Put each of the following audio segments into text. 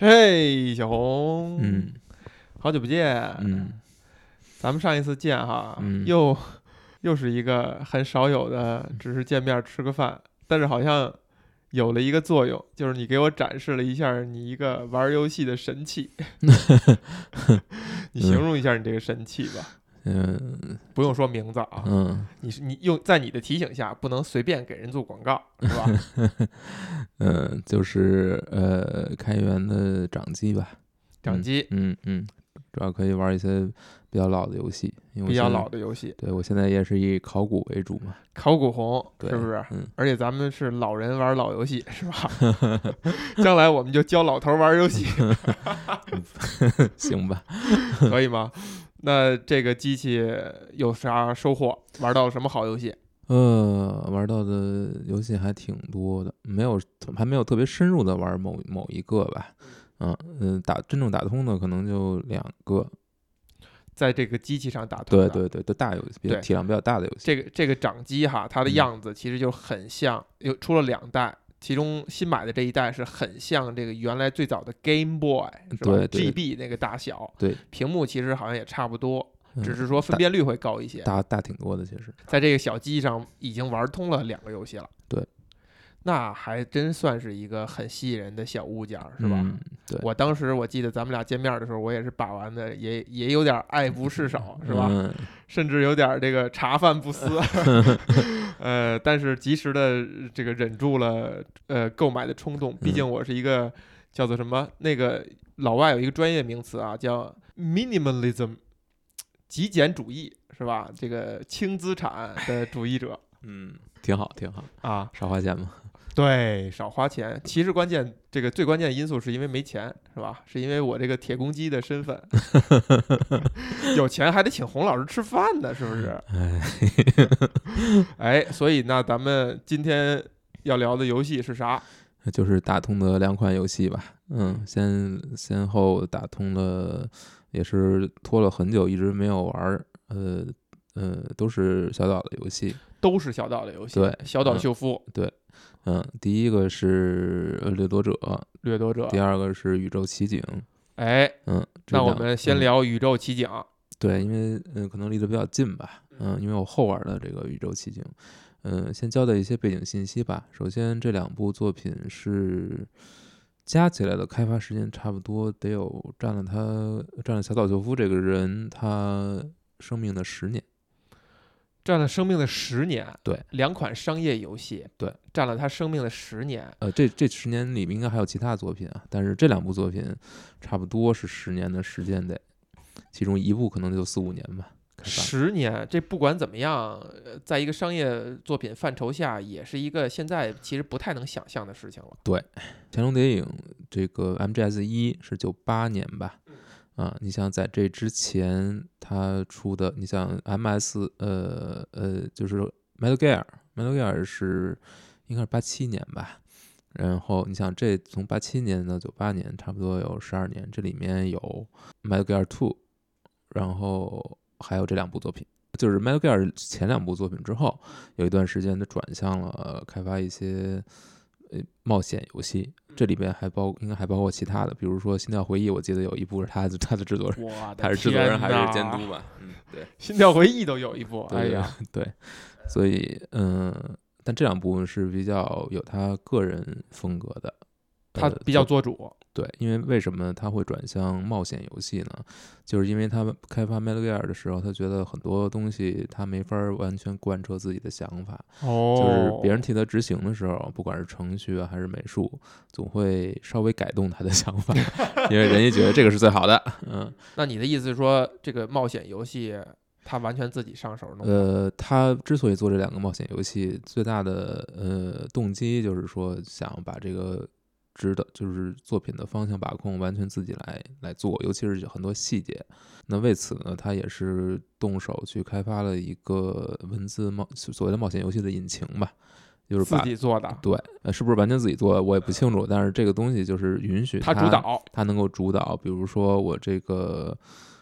嘿，小红，嗯。好久不见，嗯，咱们上一次见哈，嗯。又又是一个很少有的，只是见面吃个饭，但是好像有了一个作用，就是你给我展示了一下你一个玩游戏的神器，你形容一下你这个神器吧，嗯不用说名字啊，嗯你是你用在你的提醒下，不能随便给人做广告，是吧？嗯，就是呃，开源的掌机吧，掌机嗯嗯，主要可以玩一些比较老的游戏，因为比较老的游戏，对我现在也是以考古为主嘛，考古红对，是不是？嗯，而且咱们是老人玩老游戏，是吧？将来我们就教老头玩游戏，行吧，可以吗？那这个机器有啥收获？玩到了什么好游戏？呃，玩到的游戏还挺多的，没有还没有特别深入的玩某某一个吧，嗯嗯，打真正打通的可能就两个，在这个机器上打通的。对对对，都大游戏，比较对体量比较大的游戏，这个这个掌机哈，它的嗯样子其实就很像，有出了两代，其中新买的这一代是很像这个原来最早的 Game Boy，是吧对对？GB 那个大小，对，屏幕其实好像也差不多，嗯只是说分辨率会高一些。大大挺多的，其实，在这个小机上已经玩通了两个游戏了。对，那还真算是一个很吸引人的小物件儿，是吧？嗯对，我当时我记得咱们俩见面的时候，我也是把玩的，也也有点爱不释手，是吧？嗯甚至有点这个茶饭不思，呃，但是及时的这个忍住了呃购买的冲动，毕竟我是一个叫做什么那个老外有一个专业名词啊，叫 minimalism，极简主义是吧？这个轻资产的主义者嗯，挺好，挺好，啊，少花钱嘛。对，少花钱。其实关键这个最关键的因素是因为没钱，是吧？是因为我这个铁公鸡的身份，有钱还得请洪老师吃饭呢，是不是？哎，哎，所以那咱们今天要聊的游戏是啥？就是打通的两款游戏吧。嗯，先先后打通了，也是拖了很久，一直没有玩儿。呃呃，都是小岛的游戏。都是小岛的游戏，对小岛嗯秀夫、嗯，第一个是呃掠夺者，掠夺者第。二个是宇宙奇景。哎，嗯，那我们先嗯聊宇宙奇景。对，因为嗯、呃可能离得比较近吧，嗯、因为我后玩的这个宇宙奇景，嗯、先交代一些背景信息吧。首先，这两部作品是加起来的开发时间差不多得有占了他占了小岛秀夫这个人他生命的十年。占了生命的十年，对，两款商业游戏，对，占了他生命的十年，呃，这这十年里面应该还有其他作品啊，但是这两部作品差不多是十年的时间得，其中一部可能就四五年吧。十年，这不管怎么样，呃在一个商业作品范畴下，也是一个现在其实不太能想象的事情了。《对乾隆谍影》这个 MGS 一是九八年吧？啊，你想在这之前他出的，你像 MS 呃呃，就是 Metal Gear，Metal Gear 是应该是八七年吧？然后你想这从八七年到九八年，差不多有十二年，这里面有 Metal Gear Two，然后还有这两部作品。就是 Metal Gear 前两部作品之后，有一段时间他转向了、开发一些呃冒险游戏，这里边还包应该还包括其他的，比如说《心跳回忆》，我记得有一部是他的他的制作人，他是制作人还是监督吧？嗯，对，心跳回忆都有一部，哎对呀，对，所以嗯，但这两部是比较有他个人风格的，他呃比较做主，对，因为为什么他会转向冒险游戏呢？就是因为他开发 Metal Gear 的时候，他觉得很多东西他没法儿完全贯彻自己的想法，哦就是别人替他执行的时候，不管是程序啊还是美术，总会稍微改动他的想法，因为人家觉得这个是最好的。嗯，那你的意思是说，这个冒险游戏他完全自己上手弄？呃，他之所以做这两个冒险游戏，最大的呃动机就是说想把这个指导，就是作品的方向把控完全自己来来做，尤其是很多细节。那为此呢，他也是动手去开发了一个文字冒所谓的冒险游戏的引擎吧，就是自己做的，对，呃，是不是完全自己做，我也不清楚。但是这个东西就是允许他主导，他能够主导，比如说我这个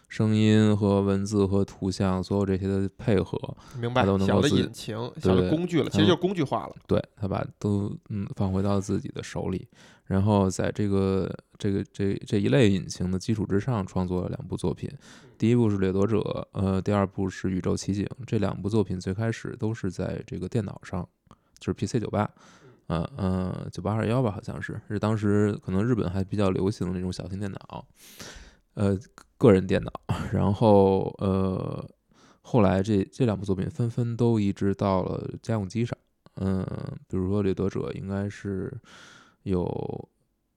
声音和文字和图像所有这些的配合，明白他都？能小的引擎，小的对工具了，其实嗯就是工具化了。对他把都嗯放回到自己的手里，然后在这个这个这这一类引擎的基础之上创作了两部作品，第一部是《掠夺者》，呃，第二部是《宇宙奇景》。这两部作品最开始都是在这个电脑上，就是 PC 九八，嗯嗯，九八二幺吧，好像是，是当时可能日本还比较流行的那种小型电脑，呃，个人电脑。然后呃，后来这这两部作品纷纷都移植到了家用机上，嗯，比如说《掠夺者》应该是有。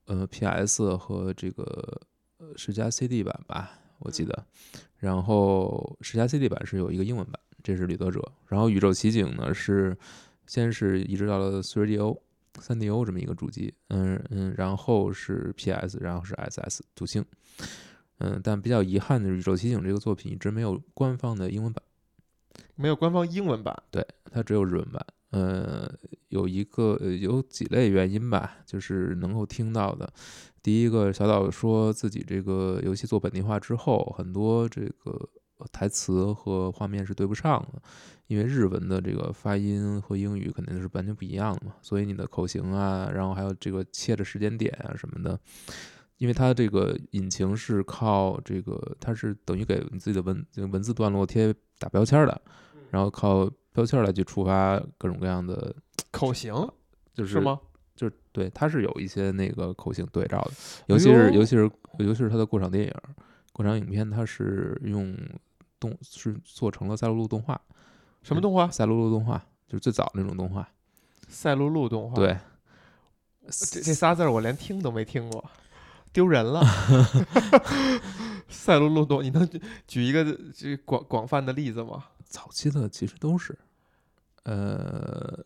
呃，P.S. 和这个十佳 C.D 版吧，我记得。然后十佳 C.D 版是有一个英文版，这是《掠夺者》。然后《宇宙奇景》呢是先是移植到了 3D-O、3D-O 这么一个主机，嗯嗯，然后是 P.S.，然后是 S.S 土星。嗯，但比较遗憾的是，《宇宙奇景》这个作品一直没有官方的英文版，没有官方英文版，对，它只有日文版。呃，有一个呃，有几类原因吧，就是能够听到的。第一个，小岛说自己这个游戏做本地化之后，很多这个台词和画面是对不上的，因为日文的这个发音和英语肯定是完全不一样的嘛，所以你的口型啊，然后还有这个切的时间点啊什么的，因为它这个引擎是靠这个，它是等于给你自己的文文字段落贴打标签的，然后靠。标签来去触发各种各样的 口型，就是吗？就是对，它是有一些那个口型对照的，尤其是尤其是尤其是它的过场电影、过场影片，它是用动是做成了赛璐璐动画，什么动画？赛璐璐动画就是最早那种动画，赛璐璐动画。对，这这仨字我连听都没听过，丢人了。赛璐璐动，你能举一个这广广泛的例子吗？早期的其实都是，呃，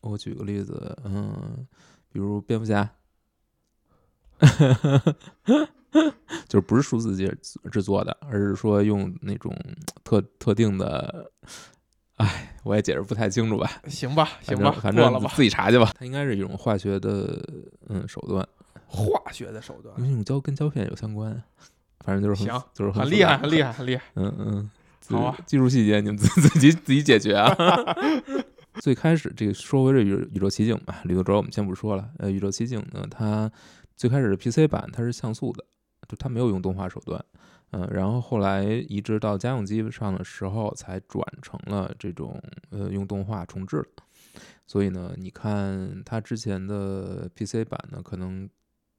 我举个例子，嗯，比如蝙蝠侠，就是不是数字制制作的，而是说用那种特特定的，哎，我也解释不太清楚吧？行吧，行吧，反正自己查去吧。它应该是一种化学的，嗯，手段，化学的手段，因为用胶跟胶片有相关，反正就是行，就是很厉害，很厉害，很厉害，嗯嗯。好啊，技术细节你们自 自己自己解决啊。最开始这个说回这宇宇宙奇景吧，里头主要我们先不说了。呃，宇宙奇景呢，它最开始的 PC 版它是像素的，就它没有用动画手段。嗯，然后后来移植到家用机上的时候，才转成了这种呃用动画重置的。所以呢，你看它之前的 PC 版呢，可能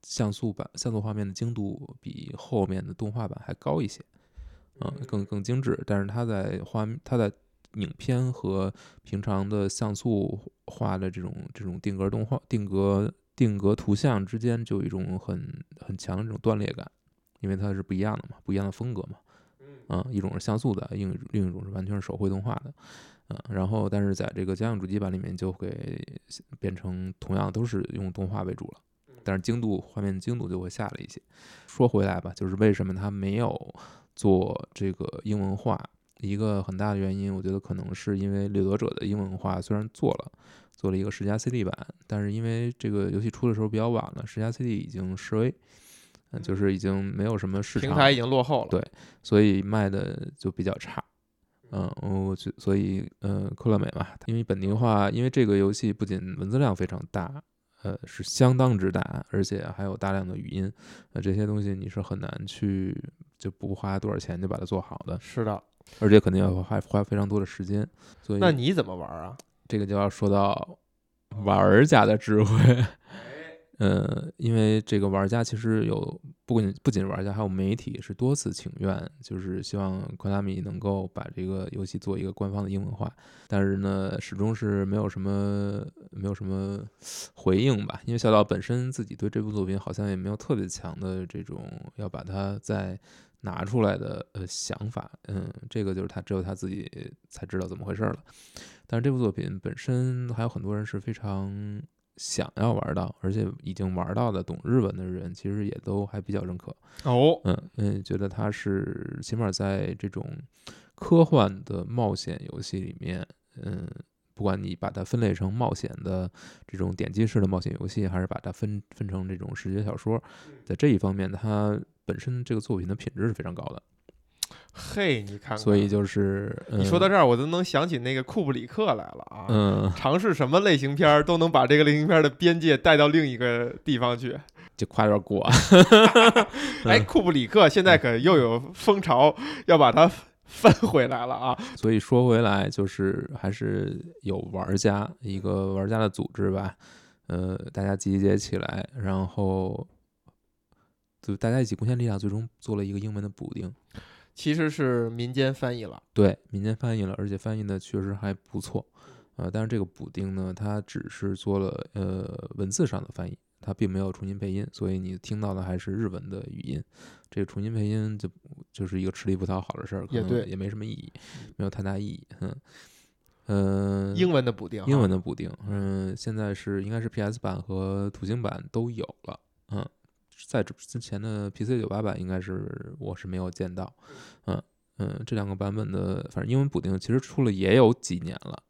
像素版像素画面的精度比后面的动画版还高一些。嗯，更更精致，但是它在画，它在影片和平常的像素画的这种这种定格动画、定格定格图像之间，就有一种很很强的这种断裂感，因为它是不一样的嘛，不一样的风格嘛。嗯，一种是像素的，另另一种是完全是手绘动画的。嗯，然后但是在这个家用主机版里面就会变成同样都是用动画为主了，但是精度画面精度就会下了一些。说回来吧，就是为什么它没有。做这个英文化，一个很大的原因，我觉得可能是因为《掠夺者》的英文化虽然做了，做了一个十加 CD 版，但是因为这个游戏出的时候比较晚了，十加 CD 已经示威，嗯，就是已经没有什么市场，平台已经落后了，对，所以卖的就比较差，嗯，我觉，所以，呃，科乐美嘛，因为本地化，因为这个游戏不仅文字量非常大。呃，是相当之大，而且还有大量的语音，呃，这些东西你是很难去就不花多少钱就把它做好的。是的，而且肯定要花花非常多的时间。所以，那你怎么玩啊？这个就要说到玩家的智慧。呃，因为这个玩家其实有不仅不仅玩家，还有媒体是多次请愿，就是希望科纳米能够把这个游戏做一个官方的英文化，但是呢，始终是没有什么没有什么回应吧。因为小岛本身自己对这部作品好像也没有特别强的这种要把它再拿出来的呃想法。嗯，这个就是他只有他自己才知道怎么回事了。但是这部作品本身还有很多人是非常。想要玩到，而且已经玩到的懂日文的人，其实也都还比较认可哦。嗯嗯，觉得它是起码在这种科幻的冒险游戏里面，嗯，不管你把它分类成冒险的这种点击式的冒险游戏，还是把它分分成这种视觉小说，在这一方面，它本身这个作品的品质是非常高的。嘿，你看，所以就是你说到这儿，我都能想起那个库布里克来了啊！嗯，尝试什么类型片儿都能把这个类型片的边界带到另一个地方去。就快点过。哎，库布里克现在可又有风潮要把它翻回来了啊！所以说回来，就是还是有玩家一个玩家的组织吧，呃，大家集结起来，然后就大家一起贡献力量，最终做了一个英文的补丁。其实是民间翻译了，对，民间翻译了，而且翻译的确实还不错。呃，但是这个补丁呢，它只是做了呃文字上的翻译，它并没有重新配音，所以你听到的还是日文的语音。这个重新配音就就是一个吃力不讨好的事儿，可能对也没什么意义，没有太大意义。嗯，呃，英文的补丁，英文的补丁，嗯，现在是应该是 PS 版和土星版都有了，嗯，在之之前的 PC 九八版应该是我是没有见到，嗯嗯，这两个版本的反正英文补丁其实出了也有几年了。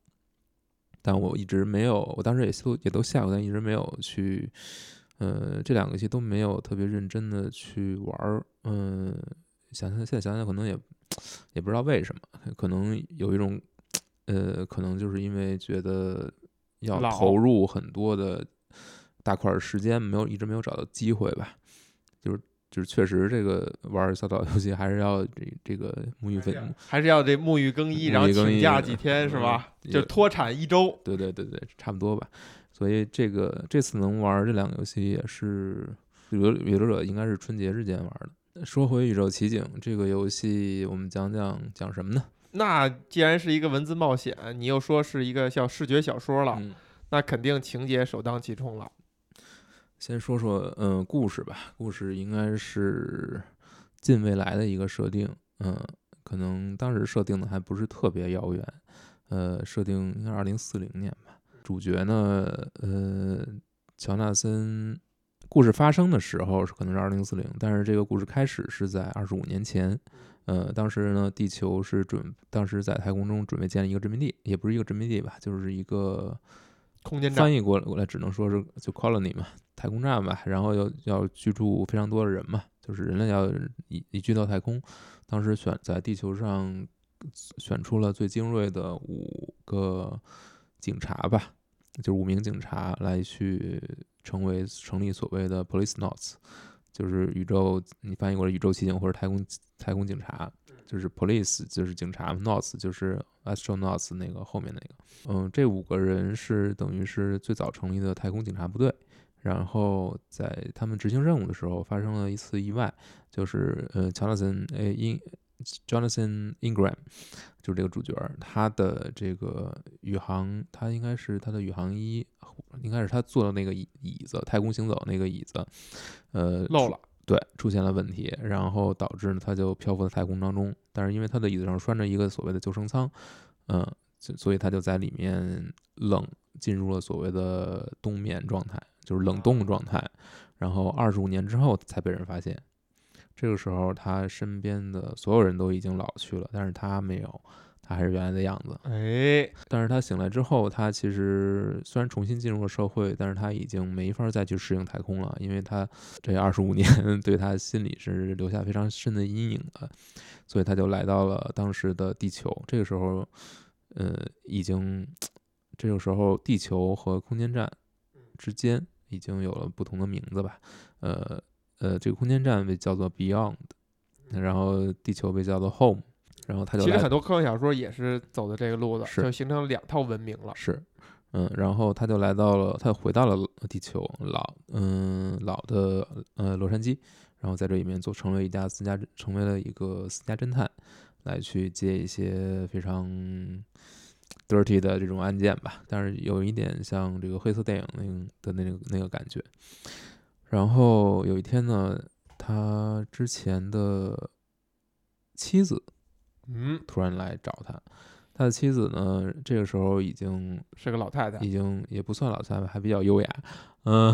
但我一直没有，我当时也都也都下过，但一直没有去，呃，这两个游戏都没有特别认真的去玩儿，嗯，想想现在想想，可能也也不知道为什么，可能有一种，呃，可能就是因为觉得要投入很多的大块儿时间，没有一直没有找到机会吧，就是就是确实这个玩儿小岛游戏还是要这这个沐浴费，还是要这沐浴更衣，然后请假几天是吧？嗯就脱产一周。对对对对，差不多吧。所以这个这次能玩这两个游戏也是《宇宙宇宙者》应该是春节之间玩的。说回《宇宙奇景》这个游戏，我们讲讲讲什么呢？那既然是一个文字冒险，你又说是一个像视觉小说了，嗯，那肯定情节首当其冲了。先说说嗯故事吧。故事应该是近未来的一个设定，嗯，可能当时设定的还不是特别遥远，呃，设定应该二零四零年吧。主角呢，呃，乔纳森。故事发生的时候是可能是二零四零，但是这个故事开始是在二十五年前。呃，当时呢，地球是准，当时在太空中准备建立一个殖民地，也不是一个殖民地吧，就是一个空间站翻译过来过来只能说是就 colony 嘛，太空站吧。然后要要居住非常多的人嘛，就是人类要移移居到太空。当时选在地球上选出了最精锐的五个警察吧，就是五名警察来去成为成立所谓的 police knots，就是宇宙你翻译过来宇宙骑警或者太空太空警察，就是 police 就是警察，notes 就是 astronauts 那个后面那个。嗯，这五个人是等于是最早成立的太空警察部队，然后在他们执行任务的时候发生了一次意外，就是呃，乔纳森呃英 Jonathan Ingram 就是这个主角儿，他的这个宇航，他应该是他的宇航衣，应该是他坐的那个椅椅子，太空行走那个椅子，呃，漏了，对，出现了问题，然后导致呢他就漂浮在太空当中。但是因为他的椅子上拴着一个所谓的救生舱，嗯、所所以他就在里面冷进入了所谓的冬眠状态，就是冷冻状态。然后二十五年之后才被人发现。这个时候他身边的所有人都已经老去了，但是他没有，他还是原来的样子。哎，但是他醒来之后，他其实虽然重新进入了社会，但是他已经没法再去适应太空了，因为他这二十五年 对他心里是留下非常深的阴影的，所以他就来到了当时的地球。这个时候，呃，已经这个时候地球和空间站之间已经有了不同的名字吧，呃呃，这个空间站被叫做 Beyond，然后地球被叫做 Home，然后他就其实很多科幻小说也是走的这个路子，就形成了两套文明了。是，嗯，然后他就来到了，他回到了地球老，嗯，老的呃洛杉矶，然后在这里面做成为一家私家，成为了一个私家侦探，来去接一些非常 dirty 的这种案件吧，但是有一点像这个黑色电影那个的那个那个感觉。然后有一天呢，他之前的妻子嗯，突然来找他，他的妻子呢，这个时候已经是个老太太，已经也不算老太太，还比较优雅，嗯，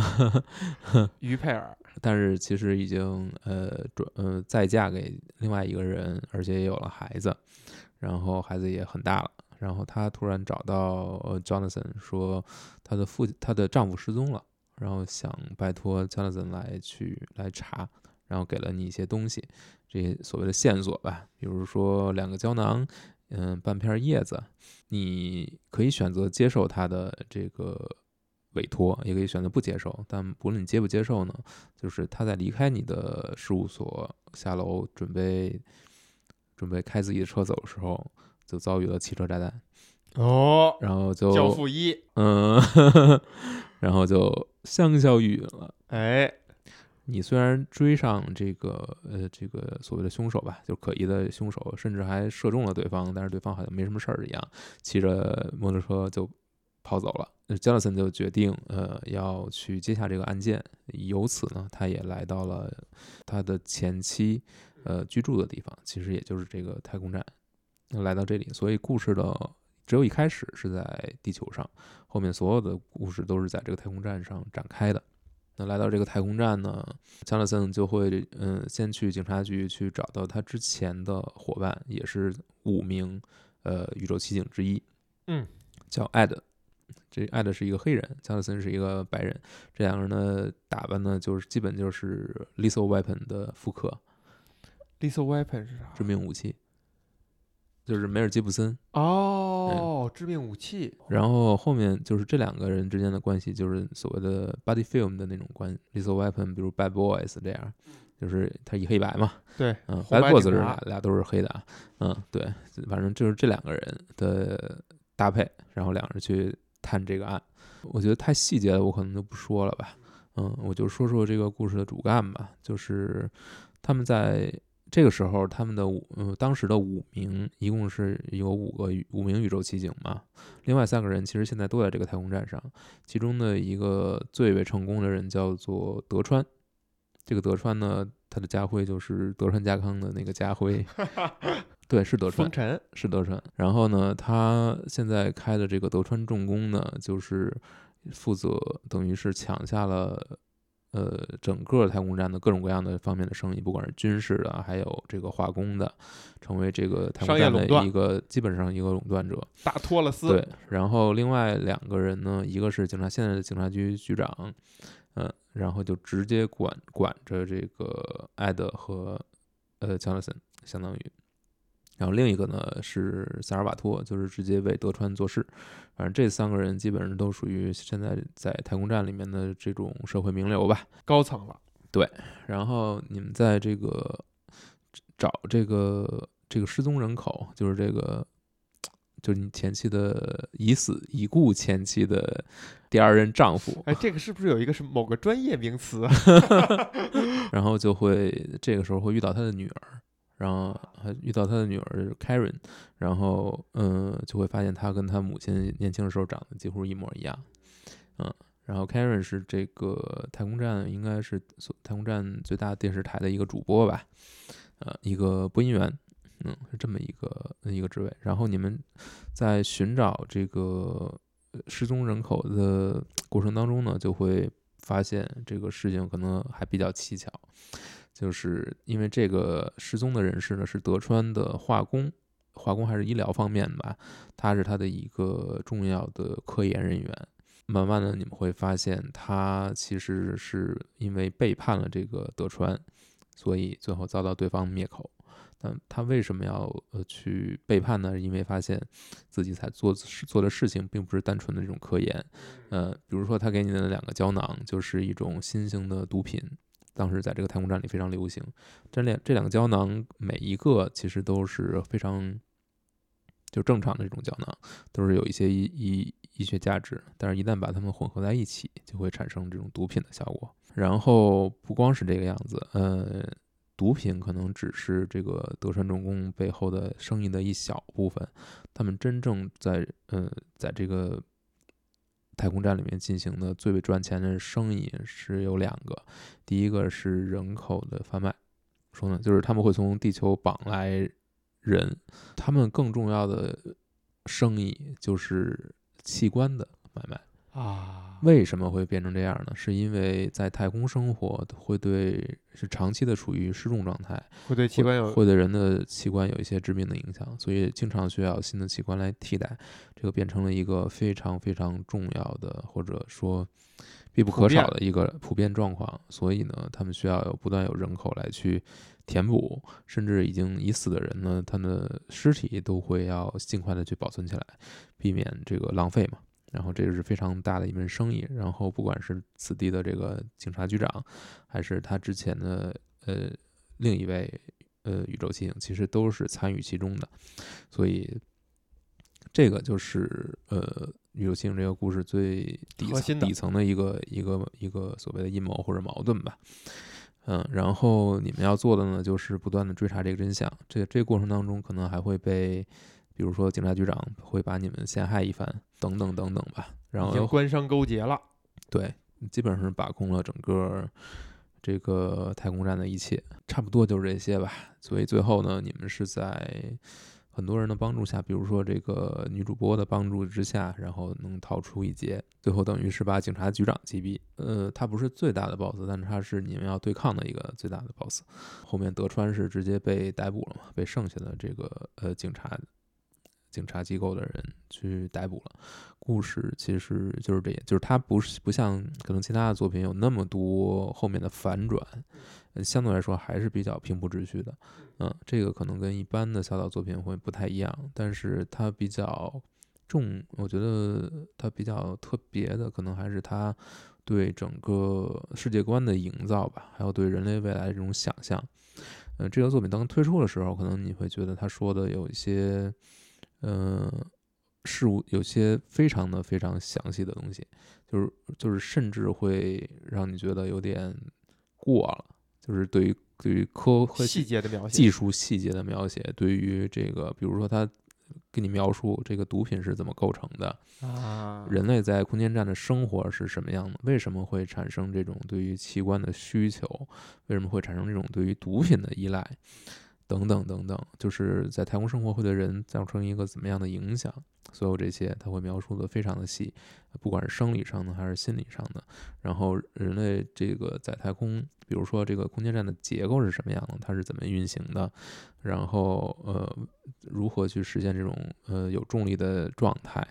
于佩尔。但是其实已经呃转呃再嫁给另外一个人，而且也有了孩子，然后孩子也很大了，然后他突然找到呃 Jonathan 说他的父他的丈夫失踪了，然后想拜托 Jonathan 来去来查，然后给了你一些东西，这些所谓的线索吧，比如说两个胶囊，嗯、半片叶子，你可以选择接受他的这个委托，也可以选择不接受。但不论你接不接受呢，就是他在离开你的事务所下楼准备准备开自己的车走的时候，就遭遇了汽车炸弹，哦，然后就教父一，嗯，然后就香消玉殒了。哎，你虽然追上这个呃这个所谓的凶手吧，就可疑的凶手，甚至还射中了对方，但是对方好像没什么事儿一样，骑着摩托车就跑走了。那 Jonathan 就决定呃要去接下这个案件，由此呢，他也来到了他的前妻呃居住的地方，其实也就是这个太空站，来到这里，所以故事的只有一开始是在地球上，后面所有的故事都是在这个太空站上展开的。那来到这个太空站呢，Jonathan 就会嗯，先去警察局去找到他之前的伙伴，也是五名呃宇宙骑警之一，嗯，叫艾德。这艾德是一个黑人，Jonathan 是一个白人，这两个人的打扮呢，就是基本就是 Lethal Weapon 的复刻，Lethal Weapon 是啥？致命武器，就是梅尔吉布森。哦，致命武器。然后后面就是这两个人之间的关系，就是所谓的 body film 的那种关，Lethal Weapon，比如 Bad Boys 这样，就是他一黑一白嘛，对，嗯白，Bad Boys 是俩俩都是黑的啊，嗯，对，反正就是这两个人的搭配，然后两人去探这个案，我觉得太细节了，我可能就不说了吧，嗯，我就说说这个故事的主干吧，就是他们在这个时候，他们的五嗯当时的五名，一共是有五个宇五名宇宙骑警嘛，另外三个人其实现在都在这个太空站上，其中的一个最为成功的人叫做德川，这个德川呢，他的家徽就是德川家康的那个家徽，对，是德川。是德川。然后呢，他现在开的这个德川重工呢，就是负责等于是抢下了呃整个太空站的各种各样的方面的生意，不管是军事的，还有这个化工的，成为这个太空站的一个基本上一个垄断者。大托勒斯。对，然后另外两个人呢，一个是警察现在的警察局局长，嗯，然后就直接管管着这个艾德和呃乔纳森，相当于。然后另一个呢是萨尔瓦托，就是直接为德川做事。反正这三个人基本上都属于现在在太空站里面的这种社会名流吧。高层了。对然后你们在这个找这个这个失踪人口，就是这个，就是你前妻的已死已故前妻的第二任丈夫，哎，这个是不是有一个是某个专业名词啊？然后就会这个时候会遇到他的女儿，然后还遇到他的女儿 Karen，然后嗯就会发现他跟他母亲年轻的时候长得几乎一模一样，嗯，然后 Karen 是这个太空站应该是所太空站最大电视台的一个主播吧，呃，一个播音员，嗯，是这么一个一个职位。然后你们在寻找这个失踪人口的过程当中呢，就会发现这个事情可能还比较蹊跷，就是因为这个失踪的人士呢是德川的化工，化工还是医疗方面吧，他是他的一个重要的科研人员。慢慢的，你们会发现他其实是因为背叛了这个德川，所以最后遭到对方灭口。那他为什么要呃去背叛呢？因为发现自己在做做的事情并不是单纯的这种科研，呃，比如说他给你的两个胶囊就是一种新型的毒品，当时在这个太空站里非常流行。这两这两个胶囊每一个其实都是非常就正常的这种胶囊，都是有一些医医医学价值，但是一旦把它们混合在一起，就会产生这种毒品的效果。然后不光是这个样子，呃，毒品可能只是这个德川重工背后的生意的一小部分，他们真正在呃在这个太空站里面进行的最为赚钱的生意是有两个，第一个是人口的贩卖，说呢就是他们会从地球绑来人，他们更重要的生意就是器官的买卖。啊，为什么会变成这样呢？是因为在太空生活会对是长期的处于失重状态，会对器官有会对人的器官有一些致命的影响，所以经常需要新的器官来替代，这个变成了一个非常非常重要的或者说必不可少的一个普遍状况。所以呢，他们需要有不断有人口来去填补，甚至已经已死的人呢，他的尸体都会要尽快的去保存起来，避免这个浪费嘛。然后这个是非常大的一门生意。然后不管是此地的这个警察局长，还是他之前的呃另一位呃宇宙骑警，其实都是参与其中的。所以这个就是呃宇宙骑警这个故事最底层底层的一个一个一个所谓的阴谋或者矛盾吧。嗯，然后你们要做的呢，就是不断的追查这个真相。这这个过程当中，可能还会被，比如说警察局长会把你们陷害一番，等等等等吧。然后已经官商勾结了。对，基本上是把控了整个这个太空站的一切，差不多就是这些吧。所以最后呢，你们是在很多人的帮助下，比如说这个女主播的帮助之下，然后能逃出一劫。最后等于是把警察局长击毙。呃，他不是最大的 boss，但是他是你们要对抗的一个最大的 boss。后面德川是直接被逮捕了嘛，被剩下的这个呃警察警察机构的人去逮捕了。故事其实就是这样，就是它不是不像可能其他的作品有那么多后面的反转，相对来说还是比较平铺直叙的。嗯，这个可能跟一般的小岛作品会不太一样，但是它比较重，我觉得它比较特别的，可能还是它对整个世界观的营造吧，还有对人类未来这种想象。嗯，这个作品当推出的时候，可能你会觉得他说的有一些，呃，事物有些非常的非常详细的东西，就是就是甚至会让你觉得有点过了，就是对于对于科和细节的描写，技术细节的描写，对于这个，比如说他给你描述这个毒品是怎么构成的，啊，人类在空间站的生活是什么样的，为什么会产生这种对于器官的需求，为什么会产生这种对于毒品的依赖，等等等等，就是在太空生活会对人造成一个怎么样的影响，所有这些他会描述的非常的细，不管是生理上的还是心理上的。然后人类这个在太空，比如说这个空间站的结构是什么样的，它是怎么运行的，然后呃如何去实现这种呃有重力的状态，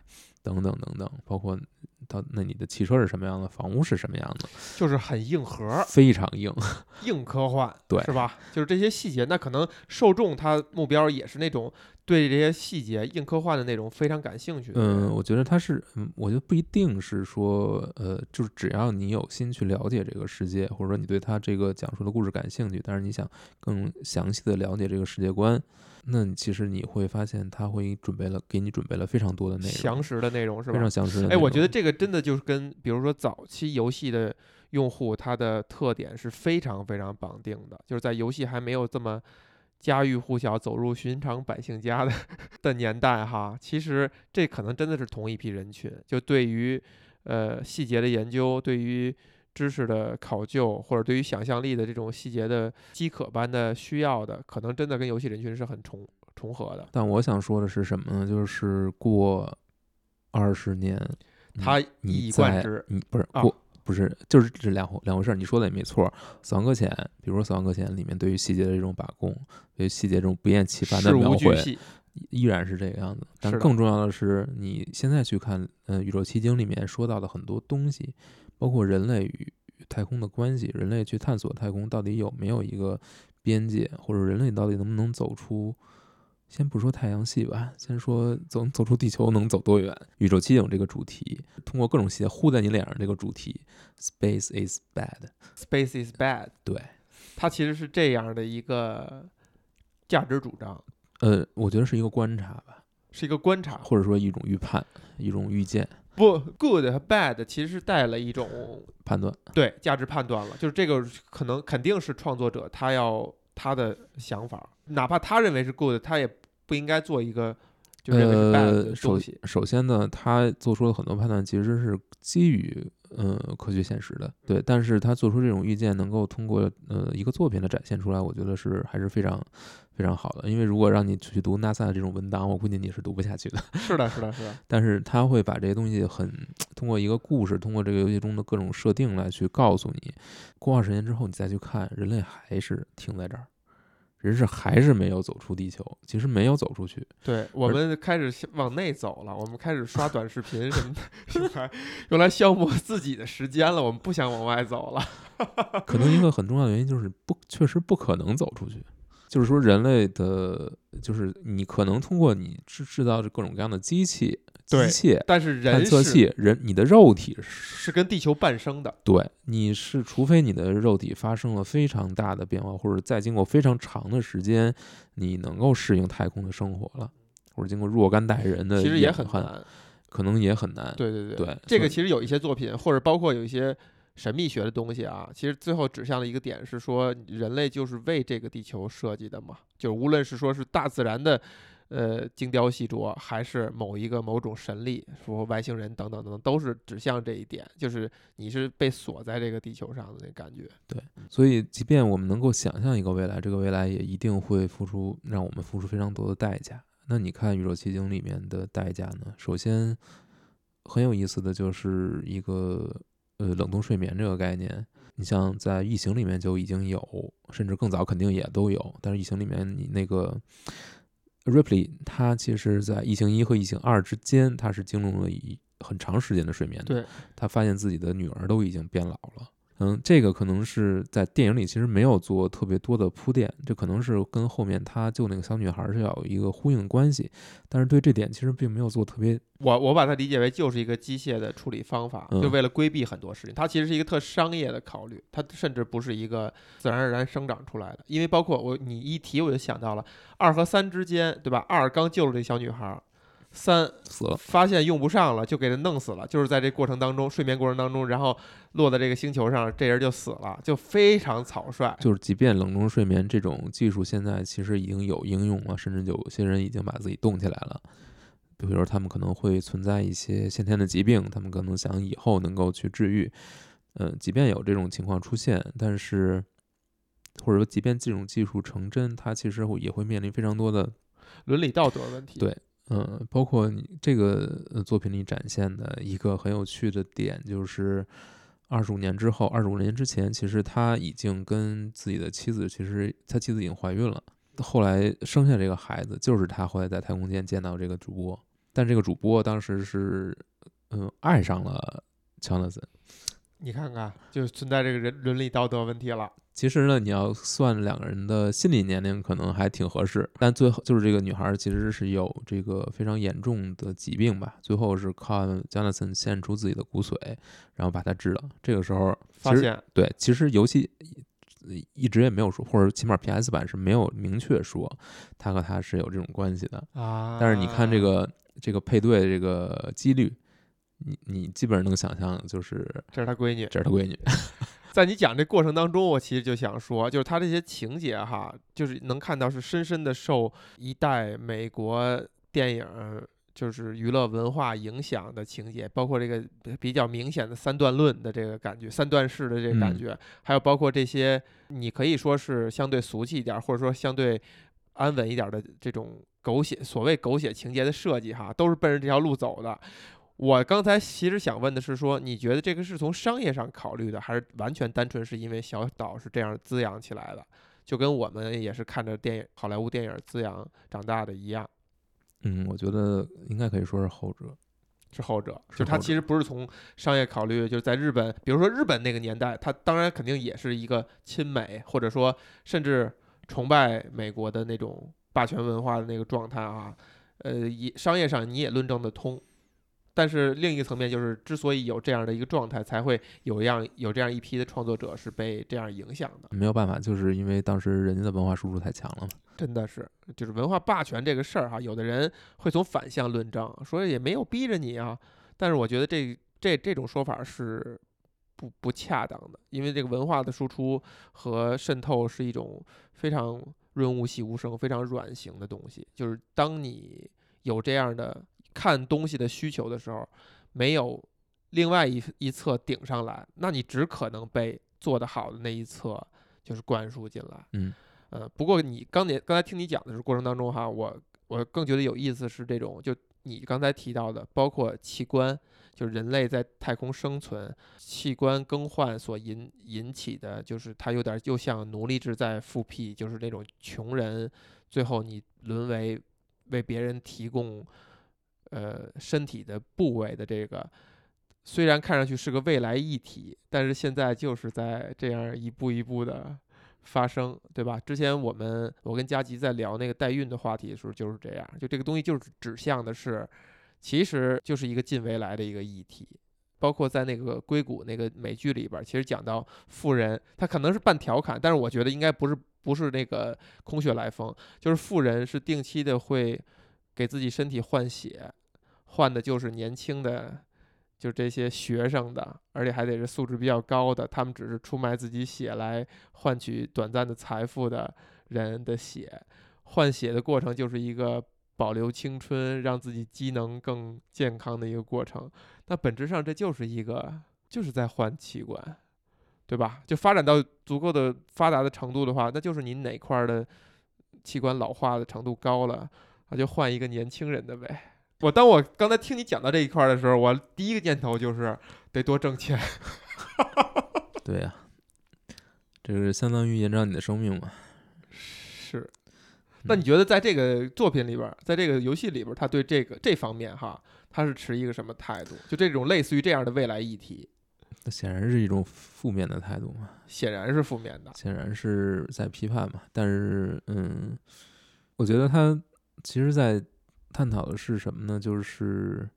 等等等等，包括到那你的汽车是什么样的，房屋是什么样的，就是很硬核、非常硬。硬科幻，对是吧？就是这些细节，那可能受众他目标也是那种对这些细节、硬科幻的那种非常感兴趣。嗯，我觉得他是，嗯，我觉得不一定是说，呃，就是只要你有心去了解这个世界，或者说你对他这个讲述的故事感兴趣，但是你想更详细的了解这个世界观，那你其实你会发现他会准备了给你准备了非常多的内容，详实的内容是吧非常？详实的内哎，我觉得这个真的就是跟比如说早期游戏的用户，它的特点是非常非常绑定的，就是在游戏还没有这么家喻户晓、走入寻常百姓家的 的年代哈，其实这可能真的是同一批人群，就对于呃细节的研究，对于知识的考究，或者对于想象力的这种细节的饥渴般的需要的，可能真的跟游戏人群是很重重合的。但我想说的是什么呢？就是过二十年，你他一你以贯在之你不是啊过不是就是这两回两回事儿。你说的也没错，《死亡搁浅》比如说《死亡搁浅》里面对于细节的这种把控，对于细节这种不厌其烦的事描绘，依然是这个样子。但更重要的是，你现在去看，呃，《宇宙奇经》里面说到的很多东西，包括人类与与太空的关系，人类去探索太空到底有没有一个边界，或者人类到底能不能走出。先不说太阳系吧，先说走走出地球能走多远。宇宙奇景这个主题，通过各种细节呼在你脸上，这个主题，Space is bad。Space is bad，对，它其实是这样的一个价值主张，呃，我觉得是一个观察吧，是一个观察。或者说一种预判，一种预见不，good 和 bad 其实是带了一种判断。对价值判断了，就是这个可能肯定是创作者他要他的想法，哪怕他认为是 good，他也不应该做一个就认为是 bad 的呃，首东西。首先呢，他做出了很多判断，其实是基于呃科学现实的，对。但是他做出这种预见，能够通过呃一个作品的展现出来，我觉得是还是非常非常好的。因为如果让你去读 NASA 的这种文档，我估计你是读不下去的。是的，是的，是的，但是他会把这些东西很通过一个故事，通过这个游戏中的各种设定来去告诉你，过二十年之后你再去看，人类还是停在这儿，人是还是没有走出地球，其实没有走出去。对我们开始往内走了，我们开始刷短视频什么的，用来用来消磨自己的时间了，我们不想往外走了。可能一个很重要的原因就是不，确实不可能走出去。就是说人类的，就是你可能通过你制制造着各种各样的机器、机对械、但是探人是测器，人你的肉体是是跟地球伴生的，对，你是除非你的肉体发生了非常大的变化，或者再经过非常长的时间，你能够适应太空的生活了，或者经过若干代人的其实也很演换，难。可能也很难。对对对这个其实有一些作品，或者包括有一些神秘学的东西啊，其实最后指向的一个点是说，人类就是为这个地球设计的嘛，就是无论是说是大自然的。呃，精雕细琢，还是某一个某种神力，说外星人等等等等，都是指向这一点，就是你是被锁在这个地球上的那感觉。对所以，即便我们能够想象一个未来，这个未来也一定会付出让我们付出非常多的代价。那你看《宇宙奇经》里面的代价呢？首先，很有意思的就是一个呃冷冻睡眠这个概念。你像在《异形》里面就已经有，甚至更早肯定也都有。但是《异形》里面你那个 Ripley，他其实在《异形一》和《异形二》之间，他是经历了一很长时间的睡眠的。对，他发现自己的女儿都已经变老了。嗯，这个可能是在电影里其实没有做特别多的铺垫，这可能是跟后面他救那个小女孩是要有一个呼应关系，但是对这点其实并没有做特别。我我把它理解为就是一个机械的处理方法，嗯就为了规避很多事情。它其实是一个特商业的考虑，它甚至不是一个自然而然生长出来的。因为包括我你一提我就想到了二和三之间，对吧？二刚救了这小女孩，三死了，发现用不上了，就给他弄死了。就是在这过程当中，睡眠过程当中，然后落在这个星球上，这人就死了，就非常草率。就是即便冷冻睡眠这种技术现在其实已经有应用了，甚至有些人已经把自己冻起来了。比如说，他们可能会存在一些先天的疾病，他们可能想以后能够去治愈。嗯，即便有这种情况出现，但是或者说，即便这种技术成真，它其实也会面临非常多的伦理道德问题。对嗯，包括你这个作品里展现的一个很有趣的点，就是二十五年之后，二十五年之前，其实他已经跟自己的妻子，其实他妻子已经怀孕了。后来生下这个孩子，就是他后来在太空间见到这个主播，但这个主播当时是嗯爱上了乔纳森。你看看，就存在这个人伦理道德问题了。其实呢，你要算两个人的心理年龄，可能还挺合适。但最后就是这个女孩其实是有这个非常严重的疾病吧，最后是靠 Jonathan 献出自己的骨髓，然后把她治了。这个时候发现对，其实游戏一直也没有说，或者起码 PS 版是没有明确说他和他是有这种关系的。啊，但是你看这个这个配对这个几率，你你基本上能想象，就是这是他闺女。这是他闺女。在你讲这过程当中，我其实就想说，就是他这些情节哈，就是能看到是深深的受一代美国电影就是娱乐文化影响的情节，包括这个比较明显的三段论的这个感觉，三段式的这个感嗯觉，还有包括这些你可以说是相对俗气一点儿，或者说相对安稳一点儿的这种狗血所谓狗血情节的设计哈，都是奔着这条路走的。我刚才其实想问的是说，你觉得这个是从商业上考虑的，还是完全单纯是因为小岛是这样滋养起来的？就跟我们也是看着电影好莱坞电影滋养长大的一样，嗯，我觉得应该可以说是后者。是后者。就他其实不是从商业考虑，就是在日本，比如说日本那个年代，他当然肯定也是一个亲美，或者说甚至崇拜美国的那种霸权文化的那个状态啊。呃，也商业上你也论证得通。但是另一个层面就是，之所以有这样的一个状态，才会有样有这样一批的创作者是被这样影响的。没有办法，就是因为当时人家的文化输出太强了嘛。真的是，就是文化霸权这个事儿哈，有的人会从反向论证，说也没有逼着你啊。但是我觉得这这这种说法是不不恰当的，因为这个文化的输出和渗透是一种非常润物细无声、非常软型的东西。就是当你有这样的看东西的需求的时候，没有另外一一侧顶上来，那你只可能被做得好的那一侧就是灌输进来。嗯呃，不过你刚才刚才听你讲的是过程当中哈，我我更觉得有意思是这种，就你刚才提到的，包括器官，就是人类在太空生存，器官更换所引引起的，就是它有点又像奴隶制在复辟，就是那种穷人最后你沦为为别人提供呃身体的部位的这个。虽然看上去是个未来议题，但是现在就是在这样一步一步的发生，对吧？之前我们我跟佳吉在聊那个代孕的话题的时候就是这样，就这个东西就是指向的是，其实就是一个近未来的一个议题。包括在那个硅谷那个美剧里边，其实讲到富人，他可能是半调侃，但是我觉得应该不是不是那个空穴来风，就是富人是定期的会给自己身体换血，换的就是年轻的。就这些学生的，而且还得是素质比较高的，他们只是出卖自己血来换取短暂的财富的人的血，换血的过程就是一个保留青春、让自己机能更健康的一个过程。那本质上这就是一个，就是在换器官，对吧？就发展到足够的发达的程度的话，那就是你哪块的器官老化的程度高了，那就换一个年轻人的呗。我当我刚才听你讲到这一块的时候，我第一个念头就是得多挣钱。对呀，这是相当于延长你的生命嘛。是。那你觉得在这个作品里边，在这个游戏里边，他对这个这方面哈，他是持一个什么态度？就这种类似于这样的未来议题，那显然是一种负面的态度嘛。显然是负面的。显然是在批判嘛。但是，嗯，我觉得他其实，在。探讨的是什么呢？就是，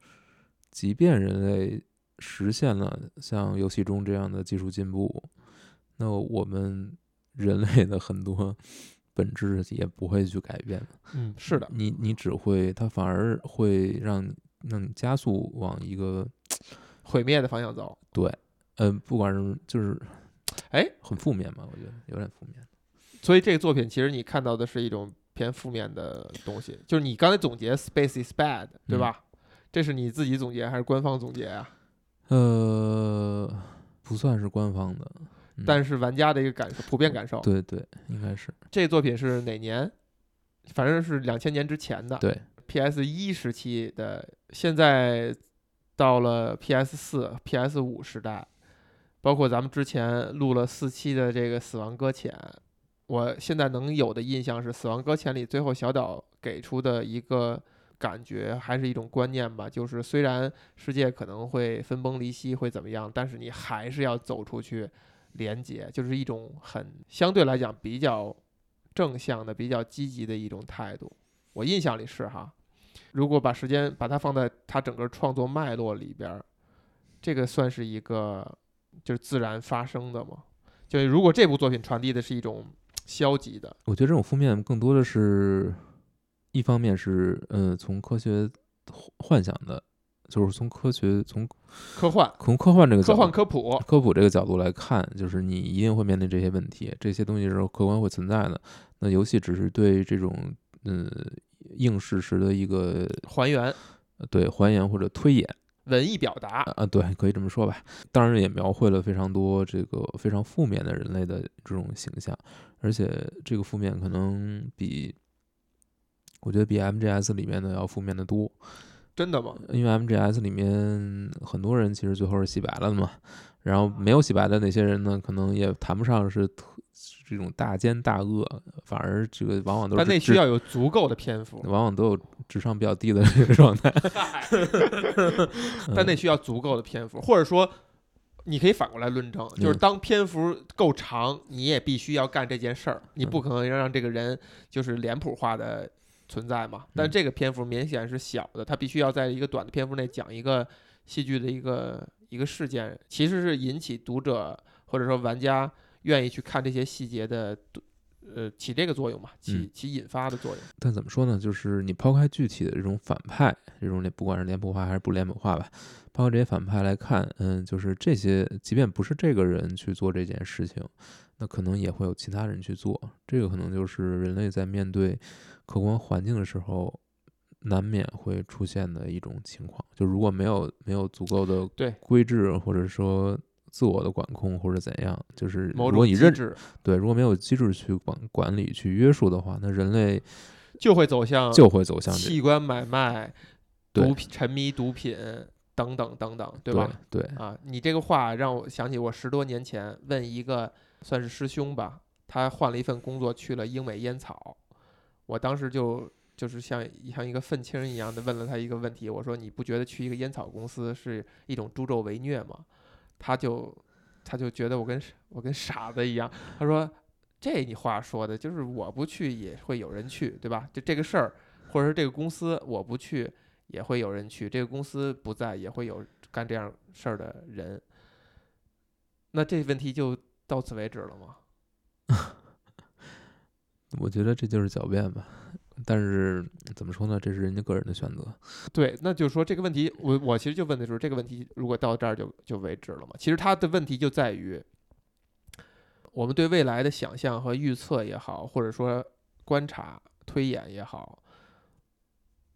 即便人类实现了像游戏中这样的技术进步，那我们人类的很多本质也不会去改变嗯，是的，你你只会，它反而会让让你加速往一个 毁灭的方向走。对，嗯，不管是就是，哎，很负面嘛，我觉得有点负面。所以这个作品其实你看到的是一种。偏负面的东西，就是你刚才总结 “space is bad”，对吧？这是你自己总结还是官方总结啊？呃，不算是官方的，但是玩家的一个感受，普遍感受。对对，应该是。这作品是哪年？反正是两千年之前的。对，PS 一时期的，现在到了 PS 四、PS 五时代，包括咱们之前录了四期的这个《死亡搁浅》。我现在能有的印象是，《死亡搁浅》里最后小岛给出的一个感觉，还是一种观念吧，就是虽然世界可能会分崩离析，会怎么样，但是你还是要走出去，连接，就是一种很相对来讲比较正向的、比较积极的一种态度。我印象里是哈，如果把时间把它放在他整个创作脉络里边，这个算是一个就是自然发生的吗？就如果这部作品传递的是一种。消极的，我觉得这种负面更多的是，一方面是，呃，从科学幻想的，就是从科学从科幻从科幻这个科幻科普科普这个角度来看，就是你一定会面对这些问题，这些东西是客观会存在的。那游戏只是对这种嗯硬事实的一个还原，对还原或者推演。文艺表达啊，对，可以这么说吧。当然也描绘了非常多这个非常负面的人类的这种形象，而且这个负面可能比我觉得比 MGS 里面的要负面的多。真的吗？因为 MGS 里面很多人其实最后是洗白了的嘛，然后没有洗白的那些人呢，可能也谈不上是特。这种大奸大恶，反而这个往往都是。但那需要有足够的篇幅，往往都有智商比较低的这个状态。但那需要足够的篇幅，或者说，你可以反过来论证，就是当篇幅够长，你也必须要干这件事儿，你不可能让这个人就是脸谱化的存在嘛。但这个篇幅明显是小的，它必须要在一个短的篇幅内讲一个戏剧的一个一个事件，其实是引起读者或者说玩家。愿意去看这些细节的，呃，起这个作用嘛？起起引发的作用。但怎么说呢？就是你抛开具体的这种反派，这种不管是脸谱化还是不脸谱化吧，抛开这些反派来看，嗯，就是这些，即便不是这个人去做这件事情，那可能也会有其他人去做。这个可能就是人类在面对客观环境的时候，难免会出现的一种情况。就如果没有没有足够的对规制，或者说。自我的管控或者怎样，就是如果你认知对，如果没有机制去管管理、去约束的话，那人类就会走向就会走向器官买卖、毒品、沉迷毒品等等等等，对吧？对啊，你这个话让我想起我十多年前问一个算是师兄吧，他换了一份工作去了英美烟草，我当时就就是像像一个愤青一样的问了他一个问题，我说你不觉得去一个烟草公司是一种助纣为虐吗？他就，他就觉得我跟我跟傻子一样。他说，这你话说的，就是我不去也会有人去，对吧？就这个事儿，或者是这个公司我不去也会有人去，这个公司不在也会有干这样事儿的人。那这问题就到此为止了吗？我觉得这就是狡辩吧。但是怎么说呢？这是人家个人的选择。对，那就是说这个问题，我我其实就问的就是这个问题，如果到这儿就就为止了嘛？其实他的问题就在于，我们对未来的想象和预测也好，或者说观察推演也好，